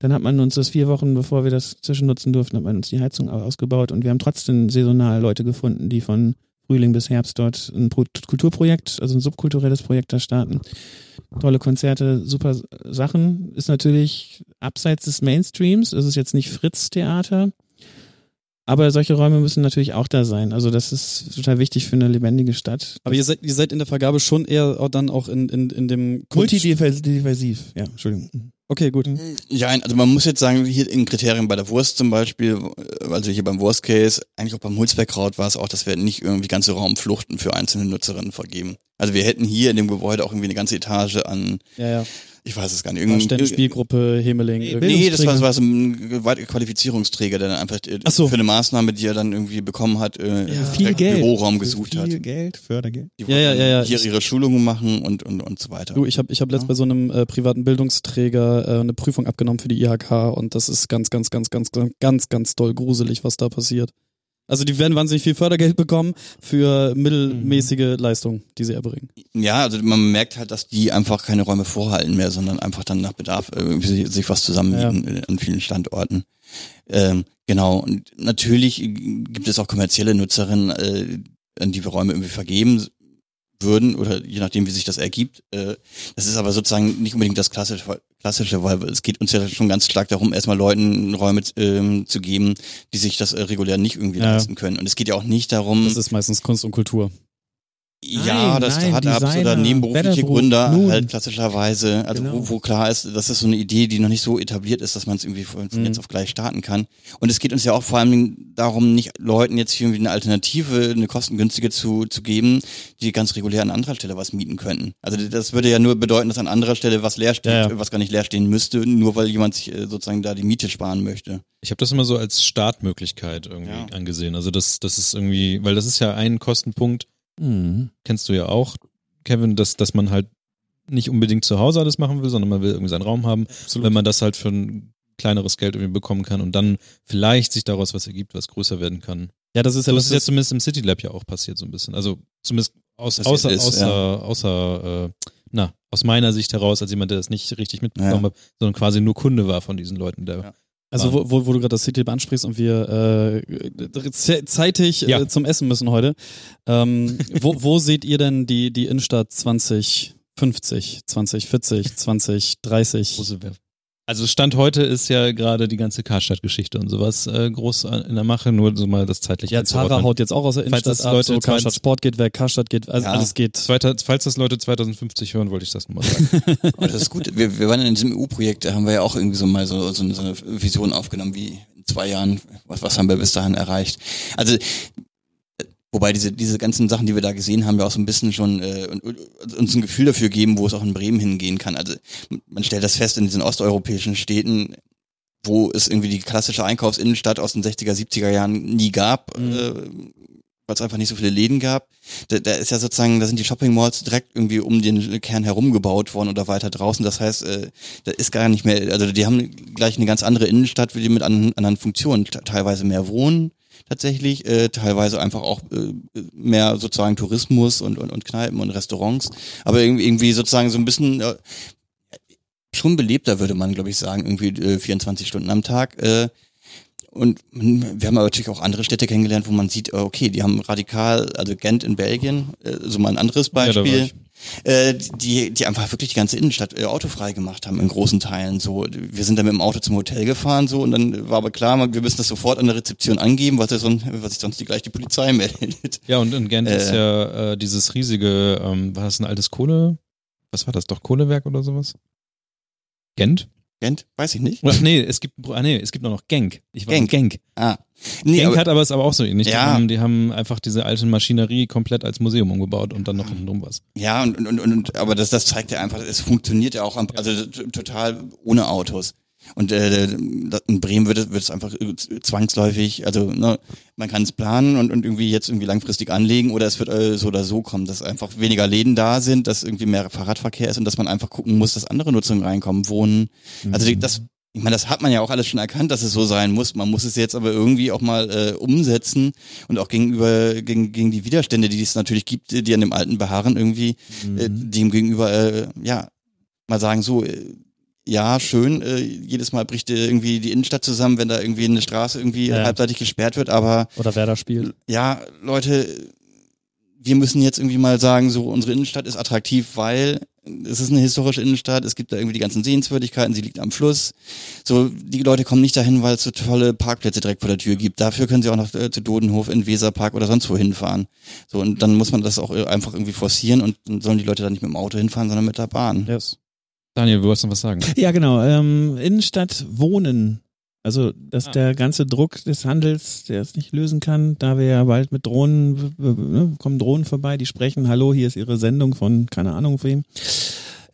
Dann hat man uns das vier Wochen, bevor wir das zwischennutzen durften, hat man uns die Heizung ausgebaut und wir haben trotzdem saisonal Leute gefunden, die von Frühling bis Herbst dort ein Pro Kulturprojekt, also ein subkulturelles Projekt da starten. Tolle Konzerte, super Sachen. Ist natürlich abseits des Mainstreams. Es ist jetzt nicht Fritz-Theater. Aber solche Räume müssen natürlich auch da sein. Also das ist total wichtig für eine lebendige Stadt. Aber ihr seid, ihr seid in der Vergabe schon eher auch dann auch in, in, in dem Kunst- Multidiversiv, ja, Entschuldigung. Okay, gut. Ja, also man muss jetzt sagen, hier in Kriterien bei der Wurst zum Beispiel, also hier beim Worst Case, eigentlich auch beim Hulsbergkraut war es auch, dass wir nicht irgendwie ganze Raumfluchten für einzelne Nutzerinnen vergeben. Also wir hätten hier in dem Gebäude auch irgendwie eine ganze Etage an, Ja, ja. Ich weiß es gar nicht, Warstetten, Spielgruppe, Hemeling. Nee, das war, war so ein Qualifizierungsträger, der dann einfach äh, so. für eine Maßnahme, die er dann irgendwie bekommen hat, äh, Ja. Viel Geld. Büroraum gesucht Viel hat. Geld, Fördergeld. Die Ja, ja, ja, ja. hier ihre Schulungen machen und, und, und so weiter. Du, ich habe ich hab letzt bei so einem äh, privaten Bildungsträger äh, eine Prüfung abgenommen für die IHK und das ist ganz, ganz, ganz, ganz, ganz, ganz, ganz doll gruselig, was da passiert. Also die werden wahnsinnig viel Fördergeld bekommen für mittelmäßige Leistungen, die sie erbringen. Ja, also man merkt halt, dass die einfach keine Räume vorhalten mehr, sondern einfach dann nach Bedarf irgendwie sich was zusammenmieten ja. an vielen Standorten. Ähm, genau, und natürlich gibt es auch kommerzielle Nutzerinnen, äh, an die wir Räume irgendwie vergeben würden oder je nachdem, wie sich das ergibt. Äh, das ist aber sozusagen nicht unbedingt das klassische, klassische, weil es geht uns ja schon ganz stark darum, erstmal Leuten Räume ähm, zu geben, die sich das äh, regulär nicht irgendwie ja. leisten können. Und es geht ja auch nicht darum. Das ist meistens Kunst und Kultur. Ja, nein, das nein, hat Startups oder nebenberufliche Gründer nun. halt klassischerweise, also genau. wo, wo klar ist, das ist so eine Idee, die noch nicht so etabliert ist, dass man es irgendwie von mhm. jetzt auf gleich starten kann. Und es geht uns ja auch vor allem darum, nicht Leuten jetzt hier irgendwie eine Alternative, eine kostengünstige zu, zu geben, die ganz regulär an anderer Stelle was mieten könnten. Also das würde ja nur bedeuten, dass an anderer Stelle was leer steht, ja, ja. was gar nicht leer stehen müsste, nur weil jemand sich äh, sozusagen da die Miete sparen möchte. Ich habe das immer so als Startmöglichkeit irgendwie ja. angesehen. Also das, das ist irgendwie, weil das ist ja ein Kostenpunkt, Mhm. Kennst du ja auch, Kevin, dass, dass man halt nicht unbedingt zu Hause alles machen will, sondern man will irgendwie seinen Raum haben. Absolut. Wenn man das halt für ein kleineres Geld irgendwie bekommen kann und dann vielleicht sich daraus was ergibt, was größer werden kann. Ja, das ist ja so das ist ja zumindest im City Lab ja auch passiert so ein bisschen. Also zumindest aus, außer, ist, außer, ja. außer äh, na, aus meiner Sicht heraus, als jemand, der das nicht richtig mitbekommen ja. hat, sondern quasi nur Kunde war von diesen Leuten, der ja. Also wo, wo, wo du gerade das City ansprichst und wir äh, zeitig ja. äh, zum Essen müssen heute. Ähm, wo, wo seht ihr denn die, die Innenstadt 2050, 2040, 2030? Also Stand heute ist ja gerade die ganze Karstadt-Geschichte und sowas äh, groß in der Mache, nur so mal das zeitlich Ja, Zara haut jetzt auch aus der Innenstadt falls ab, Leute so Karstadt Sport geht weg, Karstadt geht, also ja. alles geht. Zweiter, falls das Leute 2050 hören, wollte ich das nochmal sagen. Aber das ist gut. Wir, wir waren in diesem EU-Projekt, da haben wir ja auch irgendwie so mal so, so, eine, so eine Vision aufgenommen, wie in zwei Jahren, was, was haben wir bis dahin erreicht. Also Wobei diese, diese ganzen Sachen, die wir da gesehen haben, ja auch so ein bisschen schon äh, uns ein Gefühl dafür geben, wo es auch in Bremen hingehen kann. Also man stellt das fest in diesen osteuropäischen Städten, wo es irgendwie die klassische Einkaufsinnenstadt aus den 60er, 70er Jahren nie gab, mhm. äh, weil es einfach nicht so viele Läden gab. Da, da ist ja sozusagen, da sind die Shopping Malls direkt irgendwie um den Kern herum gebaut worden oder weiter draußen. Das heißt, äh, da ist gar nicht mehr, also die haben gleich eine ganz andere Innenstadt, wie die mit anderen, anderen Funktionen, teilweise mehr Wohnen tatsächlich, äh, teilweise einfach auch äh, mehr sozusagen Tourismus und, und, und Kneipen und Restaurants, aber irgendwie sozusagen so ein bisschen äh, schon belebter, würde man, glaube ich, sagen, irgendwie äh, 24 Stunden am Tag. Äh, und wir haben aber natürlich auch andere Städte kennengelernt, wo man sieht, okay, die haben radikal, also Gent in Belgien, äh, so mal ein anderes Beispiel. Ja, äh, die, die einfach wirklich die ganze Innenstadt äh, autofrei gemacht haben in großen Teilen. So, wir sind dann mit dem Auto zum Hotel gefahren, so und dann war aber klar, wir müssen das sofort an der Rezeption angeben, was, sonst, was sich sonst die gleich die Polizei meldet. Ja, und in Gent äh, ist ja äh, dieses riesige, ähm, war das ein altes Kohle, was war das, doch Kohlewerk oder sowas? Gent? Gent? Weiß ich nicht. Oder, nee, es gibt, ah, nee, es gibt noch Genk. Ich war Genk. Genk. Ah. Nee, Genk aber, hat aber es aber auch so ähnlich. Ja. Die, haben, die haben einfach diese alte Maschinerie komplett als Museum umgebaut und dann noch hinten drum was. Ja, und, und, und, aber das, das zeigt ja einfach, es funktioniert ja auch, also total ohne Autos. Und äh, in Bremen wird es, wird es einfach zwangsläufig, also ne, man kann es planen und, und irgendwie jetzt irgendwie langfristig anlegen oder es wird äh, so oder so kommen, dass einfach weniger Läden da sind, dass irgendwie mehr Fahrradverkehr ist und dass man einfach gucken muss, dass andere Nutzungen reinkommen, wohnen. Mhm. Also das, ich meine, das hat man ja auch alles schon erkannt, dass es so sein muss. Man muss es jetzt aber irgendwie auch mal äh, umsetzen und auch gegenüber gegen, gegen die Widerstände, die es natürlich gibt, die an dem Alten beharren, irgendwie mhm. äh, dem gegenüber äh, ja mal sagen so. Äh, ja, schön, äh, jedes Mal bricht irgendwie die Innenstadt zusammen, wenn da irgendwie eine Straße irgendwie ja. halbseitig gesperrt wird, aber. Oder wer da spielt. Ja, Leute, wir müssen jetzt irgendwie mal sagen, so unsere Innenstadt ist attraktiv, weil es ist eine historische Innenstadt, es gibt da irgendwie die ganzen Sehenswürdigkeiten, sie liegt am Fluss. So, die Leute kommen nicht dahin, weil es so tolle Parkplätze direkt vor der Tür gibt. Dafür können sie auch noch äh, zu Dodenhof in Weserpark oder sonst wo hinfahren. So, und dann muss man das auch äh, einfach irgendwie forcieren und dann sollen die Leute dann nicht mit dem Auto hinfahren, sondern mit der Bahn. Yes. Daniel, du wolltest noch was sagen. Ja, genau. Ähm, Innenstadt wohnen. Also, dass ah. der ganze Druck des Handels, der es nicht lösen kann, da wir ja bald mit Drohnen, ne, kommen Drohnen vorbei, die sprechen, hallo, hier ist ihre Sendung von, keine Ahnung wem.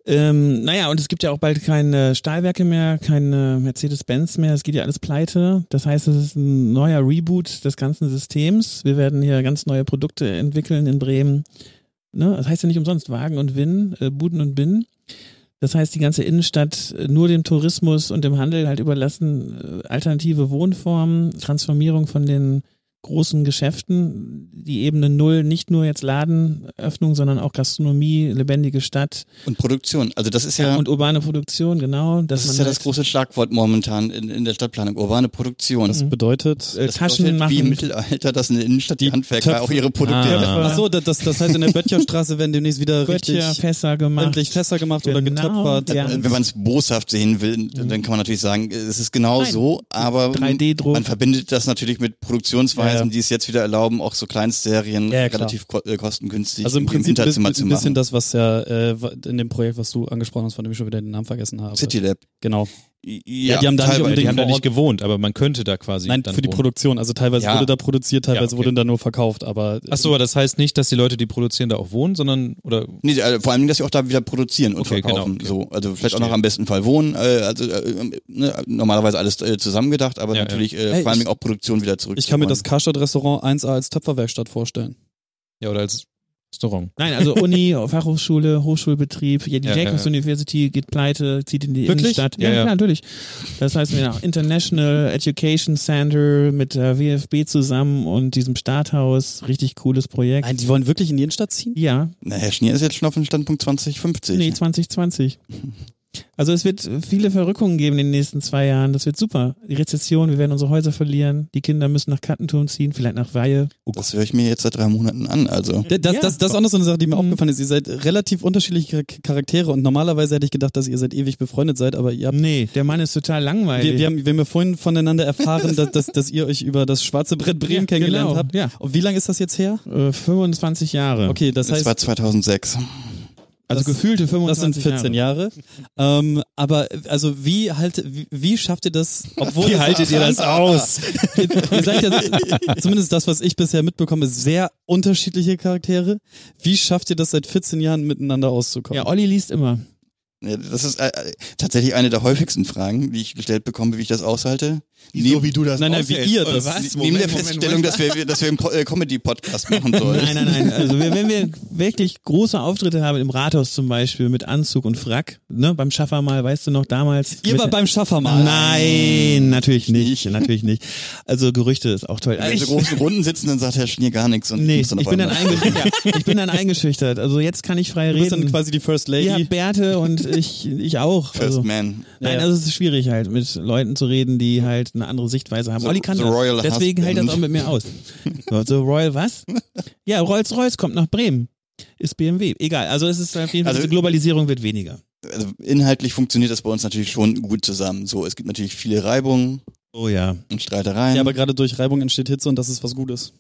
Ähm, naja, und es gibt ja auch bald keine Stahlwerke mehr, keine Mercedes-Benz mehr, es geht ja alles pleite. Das heißt, es ist ein neuer Reboot des ganzen Systems. Wir werden hier ganz neue Produkte entwickeln in Bremen. Ne? Das heißt ja nicht umsonst Wagen und Win, äh, Buden und Bin. Das heißt, die ganze Innenstadt äh, nur dem Tourismus und dem Handel halt überlassen, äh, alternative Wohnformen, Transformierung von den großen Geschäften, die Ebene Null, nicht nur jetzt Ladenöffnung, sondern auch Gastronomie, lebendige Stadt Und Produktion. Also das ist ja, und urbane Produktion, genau. Das ist ja halt, das große Schlagwort momentan in, in der Stadtplanung. Urbane Produktion. Das bedeutet, äh, Das Taschen bedeutet, machen. Wie im Mittelalter, dass in der Innenstadt die, Die Handwerker Töpfe- auch ihre Produkte Ah. treffen. ach so, das, das heißt, in der Böttcherstraße werden demnächst wieder richtig Böttcher, Fässer gemacht. endlich Fässer gemacht oder Genau, getöpfert. ja. Wenn man es boshaft sehen will, dann kann man natürlich sagen, es ist genau Nein. so, aber 3D-Druck. man verbindet das natürlich mit Produktionsweisen, Ja, ja. die es jetzt wieder erlauben, auch so Kleinstserien Ja, relativ ko äh, kostengünstig Also im Prinzip ein Hinterzimmer zu ein bisschen machen. das, was ja äh, in dem Projekt, was du angesprochen hast, von dem ich schon wieder den Namen vergessen habe. City Lab. Genau. Ja, die haben da nicht unbedingt Die haben da nicht gewohnt, aber man könnte da quasi Nein, dann für die wohnen. Produktion. Also teilweise Ja. wurde da produziert, teilweise Ja, okay. wurde da nur verkauft, aber Ach so, aber das heißt nicht, dass die Leute, die produzieren, da auch wohnen, sondern oder Nee, also vor allem, dass sie auch da wieder produzieren und Okay, verkaufen. genau, okay. So, also vielleicht Verstehe. auch noch am besten Fall wohnen. Äh, also äh, ne, normalerweise alles äh, zusammengedacht, aber Ja, natürlich äh, Ey, vor allem ich- auch Produktion wieder zurück. ich kann mir das Karstadt-Restaurant 1A als Töpferwerkstatt vorstellen. ja oder als Restaurant. Nein, also Uni, Fachhochschule, Hochschulbetrieb, ja, die Ja, Jacobs ja. University geht pleite, zieht in die Wirklich? Innenstadt. Ja, Ja, ja. klar, natürlich. Das heißt, wir haben International Education Center mit der WFB zusammen und diesem Starthaus, richtig cooles Projekt. Nein, die wollen wirklich in die Innenstadt ziehen? Ja, Na, Herr Schnier ist jetzt schon auf dem Standpunkt 2050. nee, 2020. Also es wird viele Verrückungen geben in den nächsten zwei Jahren. Das wird super. Die Rezession, wir werden unsere Häuser verlieren. Die Kinder müssen nach Kattenturm ziehen, vielleicht nach Weihe. Das höre ich mir jetzt seit drei Monaten an. Also Das, das, Ja. das, das ist auch noch so eine Sache, die mir Mhm. aufgefallen ist. Ihr seid relativ unterschiedliche Char- Charaktere und normalerweise hätte ich gedacht, dass ihr seit ewig befreundet seid, aber ihr habt Nee, der Mann ist total langweilig. wir, wir, haben, wir haben ja vorhin voneinander erfahren, dass, dass, dass ihr euch über das schwarze Brett Bremen Ja, kennengelernt genau, habt. ja. Und wie lange ist das jetzt her? Äh, 25 Jahre. Okay, das das heißt, war 2006. Also das- gefühlte das 25 sind 14 Jahre. Ähm, aber also wie halt, wie, wie schafft ihr das, obwohl Wie haltet ihr das aus? ihr, ihr seid ja, zumindest das, was ich bisher mitbekomme, sehr unterschiedliche Charaktere. Wie schafft ihr das seit 14 Jahren miteinander auszukommen? Ja, Olli liest immer. Ja, Das ist äh, äh, tatsächlich eine der häufigsten Fragen, die ich gestellt bekomme, wie ich das aushalte. So wie du das Nein, nein, wie ihr das- Was? Neben der Feststellung, dass wir, dass wir einen äh, Comedy-Podcast machen sollen. Nein, nein, nein. Also wenn wir wirklich große Auftritte haben im Rathaus zum Beispiel mit Anzug und Frack, ne, beim Schaffer mal, weißt du noch damals. Ihr war beim Schaffer mal. Nein, natürlich nicht, natürlich nicht. Also Gerüchte ist auch toll. Wenn wir in so großen Runden sitzen, dann sagt Herr Schnier gar nichts. Und Nee, ich bin, dann eingeschüchtert. ich bin dann eingeschüchtert. Also jetzt kann ich frei Du bist dann reden. quasi die First Lady. Ja, Bärte und ich, ich auch. First Also, Man. Nein, also es ist schwierig halt, mit Leuten zu reden, die halt eine andere Sichtweise haben. The- Olli kann das. Royal Deswegen hält das auch mit mir aus. So, so Royal was? Ja, Rolls-Royce kommt nach Bremen. Ist BMW. Egal. Also es ist auf jeden Fall, Also- diese Globalisierung wird weniger. Also inhaltlich funktioniert das bei uns natürlich schon gut zusammen. So, es gibt natürlich viele Reibungen Oh ja. und Streitereien. Ja, aber gerade durch Reibung entsteht Hitze und das ist was Gutes.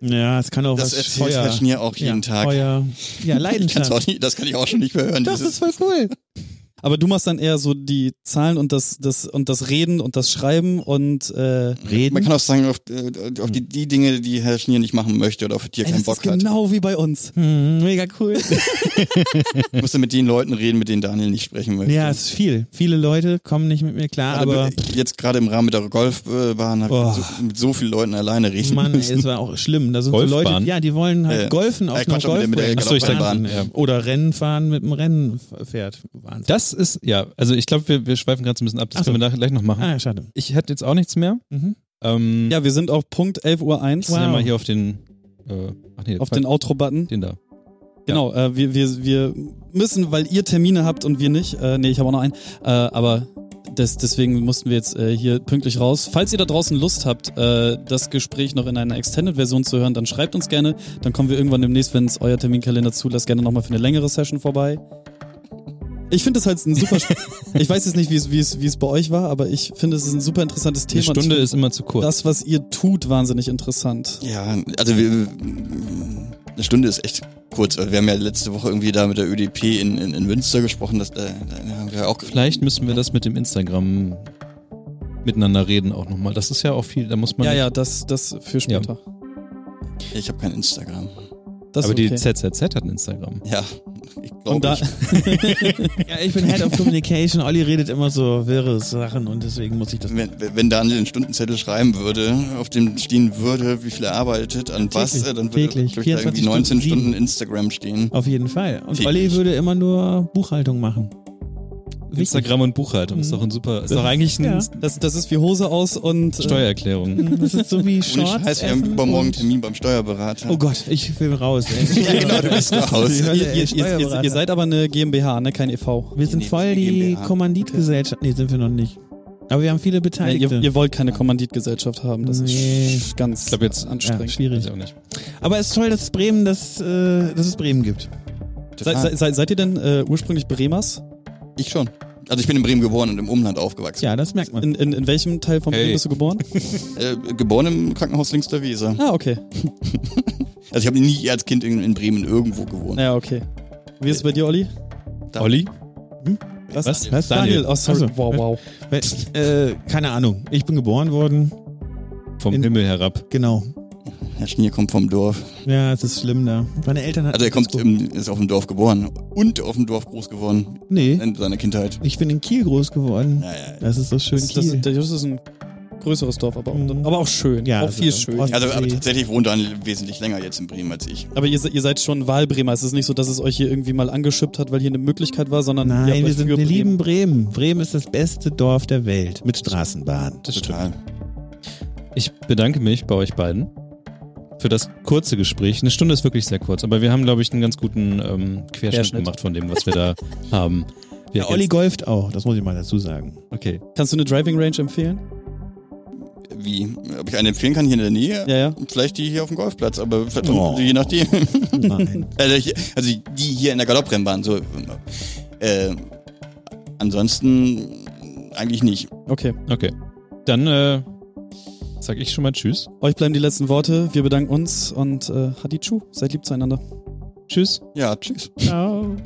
Ja, es kann auch das was erzählt Feuer. Herr Schnier auch jeden ja, Tag. Feuer. Ja, Leidenschaft. das kann ich auch schon nicht mehr hören. Das ist voll cool. Aber du machst dann eher so die Zahlen und das, das, und das Reden und das Schreiben und äh, Reden. Man kann auch sagen, auf, äh, auf die, die Dinge, die Herr Schnier nicht machen möchte oder auf die er ey, keinen das ist Bock hat. genau wie bei uns. Hm, mega cool. Ich musste mit den Leuten reden, mit denen Daniel nicht sprechen möchte. ja, es ist viel. Viele Leute kommen nicht mit mir klar, Gerade aber mit- jetzt gerade im Rahmen mit der Golfbahn habe Oh. so, mit so vielen Leuten alleine reden Mann, ey, müssen. es war auch schlimm. Da sind so Leute, ja, die wollen halt Ja. golfen auf Ja, einer Golfbahn. Achso, ich ja. Oder Rennen fahren mit einem Rennpferd. Wahnsinn. Das ist, ja, also ich glaube, wir, wir schweifen gerade so ein bisschen ab, das Ach so. können wir nachher gleich noch machen. Ah, ja, schade. Ich hätte jetzt auch nichts mehr. Mhm. Ähm, Ja, wir sind auf Punkt 11 Uhr 1 wir sind ja Wow. mal hier auf den, äh, ach nee, auf den Outro-Button. den da. Genau, äh, wir, wir, wir müssen, weil ihr Termine habt und wir nicht. Äh, nee, ich habe auch noch einen. Äh, aber das, deswegen mussten wir jetzt äh, hier pünktlich raus. Falls ihr da draußen Lust habt, äh, das Gespräch noch in einer Extended-Version zu hören, dann schreibt uns gerne. Dann kommen wir irgendwann demnächst, wenn es euer Terminkalender zulässt, gerne nochmal für eine längere Session vorbei. Ich finde es halt ein super. ich weiß jetzt nicht, wie es, wie, es, wie es bei euch war, aber ich finde, es ist ein super interessantes Eine Thema. Stunde Ich ist immer zu kurz. das, was ihr tut, wahnsinnig interessant. Ja, also wir, eine Stunde ist echt kurz. Wir haben ja letzte Woche irgendwie da mit der ÖDP in, in, in Münster gesprochen. Das, da, da haben wir auch Vielleicht müssen wir das mit dem Instagram miteinander reden auch nochmal. Das ist ja auch viel, da muss man. Ja, ja, das, das für später. Ich habe kein Instagram. Das aber okay. die ZZZ hat ein Instagram. Ja, ich glaube. Ja, ich bin Head of Communication. Olli redet immer so wirre Sachen und deswegen muss ich das. Wenn, wenn Daniel einen Stundenzettel schreiben würde, auf dem stehen würde, wie viel er arbeitet, an was, Täglich, dann würde täglich, da 24 irgendwie 19 Stunden, Stunden Instagram stehen. Auf jeden Fall. Und Täglich. Olli würde immer nur Buchhaltung machen. Instagram und Buchhaltung ist doch ein super, ist doch eigentlich ein Ja. Das, das ist wie Hose aus und äh, Steuererklärung. Das ist so wie Shorts. Scheiß, wir haben übermorgen einen Termin beim Steuerberater. Oh Gott, ich will raus. Ey. Ja, genau, du bist raus. Ihr, ihr, ihr, ihr, seid aber eine GmbH, ne? Kein e.V. wir sind Nee, voll die. Kommanditgesellschaft. Nee, sind wir noch nicht. Aber wir haben viele Ja, Beteiligte. ihr, ihr wollt keine Kommanditgesellschaft haben. Das Nee. ist ganz Ich glaube jetzt ja, anstrengend. schwierig. Weiß ich auch nicht. Aber es ist toll, dass es Bremen, dass, äh, dass es Bremen gibt. Seid, seid, seid, seid ihr denn äh, ursprünglich Bremers? Ich schon. Also ich bin in Bremen geboren und im Umland aufgewachsen. Ja, das merkt man. In, in, in welchem Teil von Hey. Bremen bist du geboren? Äh, geboren im Krankenhaus links der Weser. ah, okay. Also ich habe nie als Kind in, in Bremen irgendwo gewohnt. Ja, okay. Wie ist es bei dir, Olli? Da- Olli? Was? Was? Was? Daniel, oh, sorry. Ach so. Wow, wow. Äh, keine Ahnung. Ich bin geboren worden. Vom In- Himmel herab. Genau. Herr Schnier kommt vom Dorf. Ja, es ist schlimm da. Meine Eltern hatten. Also er kommt, das- im, ist auf dem Dorf geboren und auf dem Dorf groß geworden Nee, in seiner Kindheit. ich bin in Kiel groß geworden. Ja, ja. Das ist so schön Das, das, Kiel. das ist ein größeres Dorf, aber, Mhm. aber auch schön. Ja, auch also viel das- schön. Also, aber tatsächlich wohnt Daniel wesentlich länger jetzt in Bremen als ich. Aber ihr, ihr seid schon Wahlbremer. Es ist nicht so, dass es euch hier irgendwie mal angeschippt hat, weil hier eine Möglichkeit war, sondern ihr habt Nein, wir sind wir Bremen- lieben Bremen. Bremen ist das beste Dorf der Welt mit Straßenbahn. Das stimmt. Total. Ich bedanke mich bei euch beiden für das kurze Gespräch. Eine Stunde ist wirklich sehr kurz, aber wir haben, glaube ich, einen ganz guten ähm, Querschnitt, Querschnitt. gemacht von dem, was wir da haben. Wir Der Olli golft auch, das muss ich mal dazu sagen. Okay. Kannst du eine Driving Range empfehlen? Wie? Ob ich eine empfehlen kann hier in der Nähe? Ja, ja. Vielleicht die hier auf dem Golfplatz, aber vielleicht Oh. je nachdem. Nein. also, hier- also die hier in der Galopprennbahn, so. Äh, ansonsten eigentlich nicht. Okay. Okay. Dann äh, sag ich schon mal Tschüss. Euch bleiben die letzten Worte. Wir bedanken uns und äh, Hadichu. Seid lieb zueinander. Tschüss. Ja, tschüss. Ciao.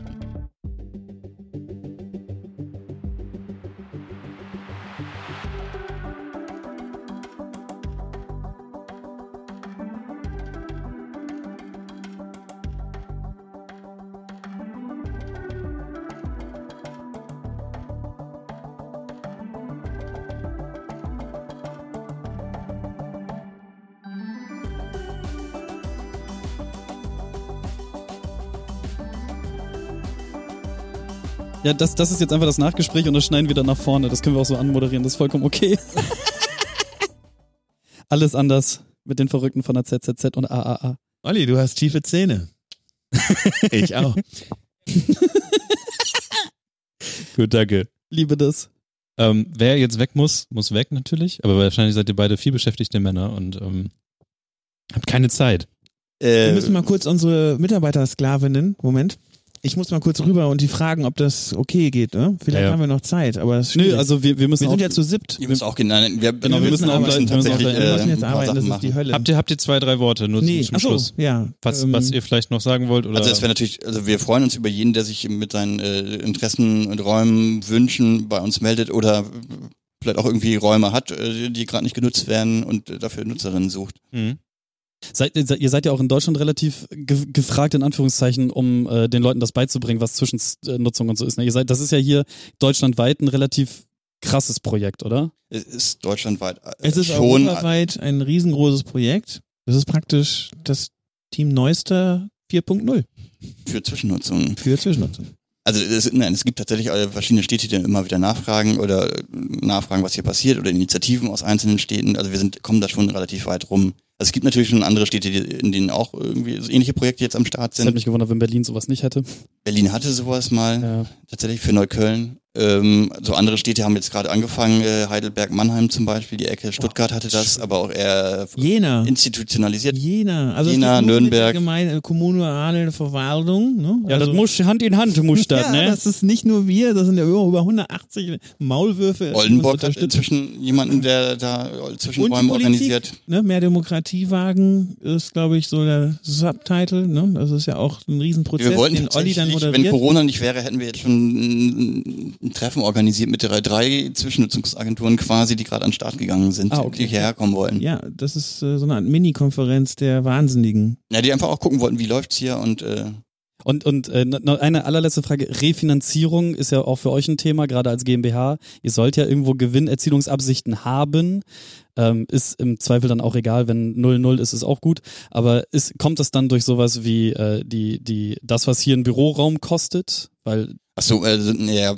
Ja, das, das ist jetzt einfach das Nachgespräch und das schneiden wir dann nach vorne. Das können wir auch so anmoderieren. Das ist vollkommen okay. Alles anders mit den Verrückten von der ZZZ und AAA. Olli, du hast tiefe Zähne. ich auch. Gut, danke. Liebe das. Ähm, wer jetzt weg muss, muss weg natürlich, aber wahrscheinlich seid ihr beide viel beschäftigte Männer und ähm, habt keine Zeit. Wir Äh, müssen mal kurz unsere Mitarbeitersklavinnen, Moment. Ich muss mal kurz rüber und die fragen, ob das okay geht. Ne? Vielleicht Ja, ja. haben wir noch Zeit, aber das ist Nö, also wir, wir müssen wir auch, sind ja zu siebt. ihr müsst auch gehen. Nein, wir, Genau, wir müssen auch arbeiten. gleich- wir müssen tatsächlich wir äh, müssen jetzt arbeiten, das Sachen ist die machen. Hölle. Habt ihr, habt ihr zwei, drei Worte nur nee, zum ach so, Schluss? ja. Was, ähm, was ihr vielleicht noch sagen wollt? Oder? Also es wäre natürlich, also wir freuen uns über jeden, der sich mit seinen äh, Interessen und Räumen, Wünschen bei uns meldet oder vielleicht auch irgendwie Räume hat, äh, die gerade nicht genutzt werden und äh, dafür Nutzerinnen sucht. Mhm. Seid, ihr seid ja auch in Deutschland relativ ge gefragt, in Anführungszeichen, um äh, den Leuten das beizubringen, was Zwischennutzung und so ist. Ne? Ihr seid, das ist ja hier deutschlandweit ein relativ krasses Projekt, oder? Es ist deutschlandweit äh, Es ist schon europaweit ein riesengroßes Projekt. Das ist praktisch das Team Neuster 4.0 für Zwischennutzung. für Zwischennutzung. Also es, nein, es gibt tatsächlich äh, verschiedene Städte, die dann immer wieder nachfragen oder äh, nachfragen, was hier passiert oder Initiativen aus einzelnen Städten. Also wir sind kommen da schon relativ weit rum. Also es gibt natürlich schon andere Städte, in denen auch irgendwie so ähnliche Projekte jetzt am Start Es hätte sind. mich gewundert, wenn Berlin sowas nicht hätte. Berlin hatte sowas mal. Ja. tatsächlich für Neukölln. Ähm, so andere Städte haben jetzt gerade angefangen, äh, Heidelberg, Mannheim zum Beispiel, die Ecke, Stuttgart hatte das, aber auch eher Jena. institutionalisiert. Jena. Also Jena, Nürnberg. Gemeinde, kommunale Verwaltung. Ne? Ja, also, das muss Hand in Hand muss das, ja, ne? das ist nicht nur wir, das sind ja über, über 180 Maulwürfe. Oldenburg hat inzwischen jemanden, der da Und die Zwischenräume Politik, organisiert. Ne, mehr Demokratie wagen ist, glaube ich, so der Subtitle. Ne? Das ist ja auch ein Riesenprozess, Wir wollten den Olli dann tatsächlich, wenn moderiert. Corona nicht wäre, hätten wir jetzt schon ein, Treffen organisiert mit drei, drei Zwischennutzungsagenturen quasi, die gerade an den Start gegangen sind, Ah, okay. die hierher kommen wollen. Ja. ja, das ist äh, so eine Art Mini-Konferenz der Wahnsinnigen. die einfach auch gucken wollten, wie läuft's hier und äh, Und, und äh, noch eine allerletzte Frage. Refinanzierung ist ja auch für euch ein Thema, gerade als GmbH. Ihr sollt ja irgendwo Gewinnerzielungsabsichten haben. Ähm, ist im Zweifel dann auch egal, wenn 0-0 ist, ist auch gut. Aber ist, kommt das dann durch sowas wie äh, die, die, das, was hier ein Büroraum kostet? Weil Ach so, äh, ja,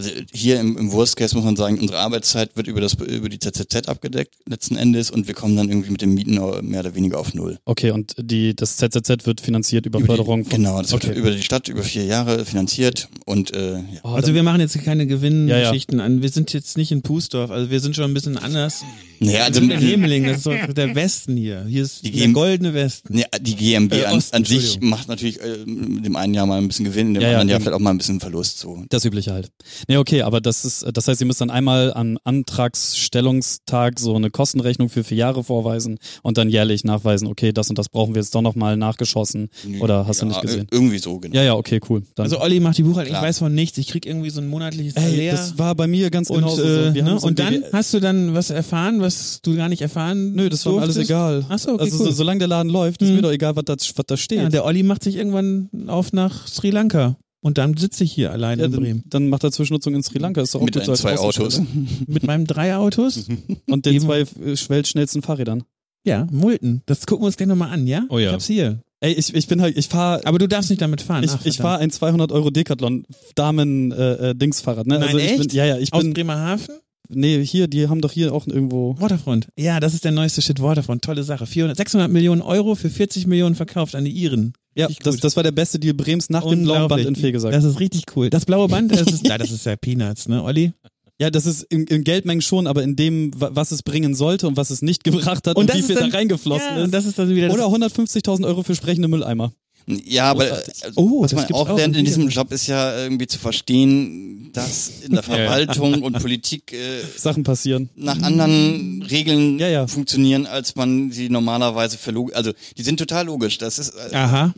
Also hier im, im Worst Case muss man sagen, unsere Arbeitszeit wird über das über die ZZZ abgedeckt letzten Endes und wir kommen dann irgendwie mit den Mieten mehr oder weniger auf null. Okay, und die, das ZZZ wird finanziert über, über Förderung die, von. Genau, das okay. wird über die Stadt über vier Jahre finanziert und äh, ja. oh, Also wir machen jetzt keine Gewinngeschichten ja, ja. an. Wir sind jetzt nicht in Pusdorf, also wir sind schon ein bisschen anders. Naja, also in Hemeling, das ist doch der Westen hier. Hier ist die der goldene Westen. Ja, die GmbH äh, an, an sich macht natürlich äh, in dem einen Jahr mal ein bisschen Gewinn, in dem anderen Jahr vielleicht auch mal ein bisschen Verlust. So. Das übliche halt. Nee, okay, aber das ist, das heißt, ihr müsst dann einmal am Antragsstellungstag so eine Kostenrechnung für vier Jahre vorweisen und dann jährlich nachweisen, okay, das und das brauchen wir jetzt doch nochmal nachgeschossen. Oder hast ja, du nicht gesehen? Irgendwie so, genau. Ja, ja, okay, cool. Dann also Olli macht die Buchhaltung, ich weiß von nichts, ich krieg irgendwie so ein monatliches Ey, das war bei mir ganz genau so. Äh, ne? so und dann hast du dann was erfahren, was du gar nicht erfahren Nö, das war alles egal. Achso, okay, Also cool. so, solange der Laden läuft, ist mhm. mir doch egal, was da, was da steht. Ja, der Olli macht sich irgendwann auf nach Sri Lanka. Und dann sitze ich hier alleine ja, in Bremen. Dann, macht er Zwischennutzung in Sri Lanka. Ist doch auch Mit gut zwei Autos. Mit meinem drei Autos. Und den zwei weltschnellsten Fahrrädern. Ja, Multen. Das gucken wir uns gleich nochmal an, ja? Oh ja. Ich hab's hier. Ey, ich, ich bin halt, ich fahre. Aber du darfst nicht damit fahren. Ich, ich fahre ein 200 Euro Decathlon Damen äh, äh, Dingsfahrrad. Ne? Nein, also ich echt? bin, ja ja, ich Aus bin. Bremerhaven? Nee, hier, die haben doch hier auch irgendwo. Waterfront. Ja, das ist der neueste Shit Waterfront. Tolle Sache. 400, 600 Millionen Euro für 40 Millionen verkauft an die Iren. Ja, das, das war der beste Deal Brems nach dem blauen Band in Fegesack. Das ist richtig cool. Das blaue Band, das ist, ja, das ist ja Peanuts, ne, Olli? Ja, das ist in, in Geldmengen schon, aber in dem, was es bringen sollte und was es nicht gebracht hat und, und wie viel dann, da reingeflossen ja, ist. Und das ist dann wieder Oder 150.000 Euro für sprechende Mülleimer. Ja, aber also, oh, was man auch, lernt in diesem Job ist ja irgendwie zu verstehen, dass in der Verwaltung und Politik äh, Sachen passieren nach anderen Regeln ja, ja. funktionieren, als man sie normalerweise für also die sind total logisch. Das ist äh, Aha.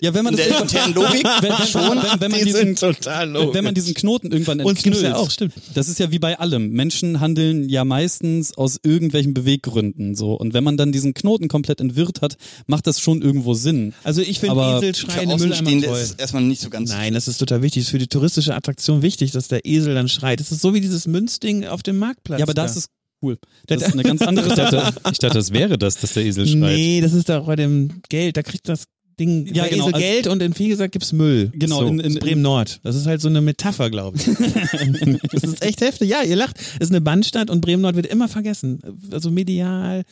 Ja, wenn man das der internen Logik wenn, wenn, schon, wenn, wenn man die diesen, total logisch. wenn man diesen Knoten irgendwann entknüllt. ja auch, stimmt. Das ist ja wie bei allem. Menschen handeln ja meistens aus irgendwelchen Beweggründen so und wenn man dann diesen Knoten komplett entwirrt hat, macht das schon irgendwo Sinn. Also ich finde Esel schreien im Mülleimer toll. ist erstmal nicht so ganz Nein, das ist total wichtig. Das ist für die touristische Attraktion wichtig, dass der Esel dann schreit. Das ist so wie dieses Münzding auf dem Marktplatz. Ja, aber das ist Cool. Das ist eine ganz andere Sache. Ich dachte, das wäre das, dass der Esel schreit. Nee, das ist doch bei dem Geld. Da kriegt das Ding, ja, genau. Esel also, Geld und in Viehgesagt gibt's Müll. Genau, so, in, in, Bremen Nord. Das ist halt so eine Metapher, glaube ich. das ist echt heftig. Ja, ihr lacht. Es ist eine Bandstadt und Bremen Nord wird immer vergessen. Also medial,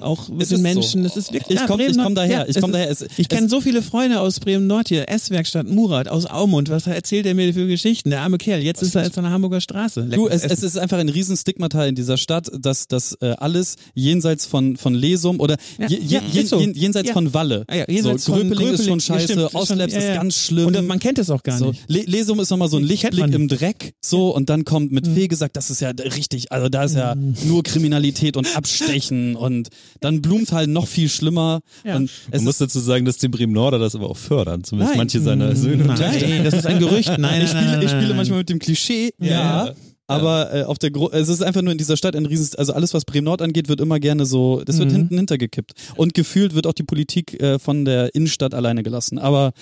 auch mit den Menschen. So. Das ist wirklich. Ich komme komm daher. Ja, ich komme daher. Es, ich kenne so viele Freunde aus Bremen Nord hier. S-Werkstatt Murat aus Aumund. Was erzählt er mir für Geschichten? Der arme Kerl. Jetzt ist er jetzt an der Hamburger Straße. Du, es, es, ist einfach ein Riesenstigmata in dieser Stadt, dass das äh, alles jenseits von von Lesum oder ja, je, je, je, so. jenseits von Walle. Ah, jenseits so, Gröpeling, Gröpeling ist schon scheiße. Oslabs ist ganz schlimm. Und man kennt es auch gar nicht. Le Lesum ist nochmal so ein Lichtblick im Dreck, so, und dann kommt mit mhm. Fee gesagt, das ist ja richtig, also da ist ja mhm. nur Kriminalität und Abstechen und dann Blumenthal noch viel schlimmer. Ja. Und es Man muss dazu sagen, dass die Bremen Norder das aber auch fördern, zumindest nein. manche seiner Söhne und Töchter. Nein, das ist ein Gerücht. Nein, nein, ich, spiele, ich spiele manchmal mit dem Klischee, ja. ja. Aber äh, auf der Gro es ist einfach nur in dieser Stadt ein riesen, also alles was Bremen Nord angeht, wird immer gerne so, das wird mhm. hinten hintergekippt. Und gefühlt wird auch die Politik äh, von der Innenstadt alleine gelassen. Aber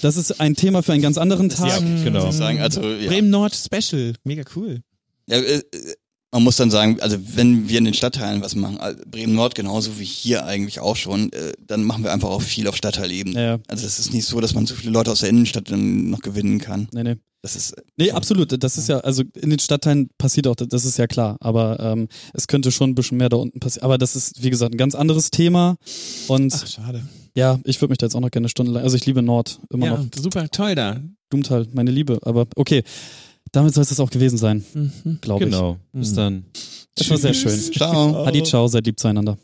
das ist ein Thema für einen ganz anderen Tag. Ja, genau. Sagen, also, ja. Bremen Nord Special, mega cool. Ja, äh, man muss dann sagen, also wenn wir in den Stadtteilen was machen, also Bremen Nord genauso wie hier eigentlich auch schon, äh, dann machen wir einfach auch viel auf Stadtteilebene. Ja. Also es ist nicht so, dass man so viele Leute aus der Innenstadt dann noch gewinnen kann. Nee, nee. Das ist. Nee, absolut. Das ist ja, also in den Stadtteilen passiert auch, das ist ja klar. Aber ähm, es könnte schon ein bisschen mehr da unten passieren. Aber das ist, wie gesagt, ein ganz anderes Thema. Und Ach, schade. Ja, ich würde mich da jetzt auch noch gerne eine Stunde lang. Also ich liebe Nord immer ja, noch. Super toll da. Blumenthal, meine Liebe. Aber okay. Damit soll es das auch gewesen sein, mhm. glaube ich. Genau. Bis dann. Das war sehr schön. Ciao. Adi, ciao, seid lieb zueinander.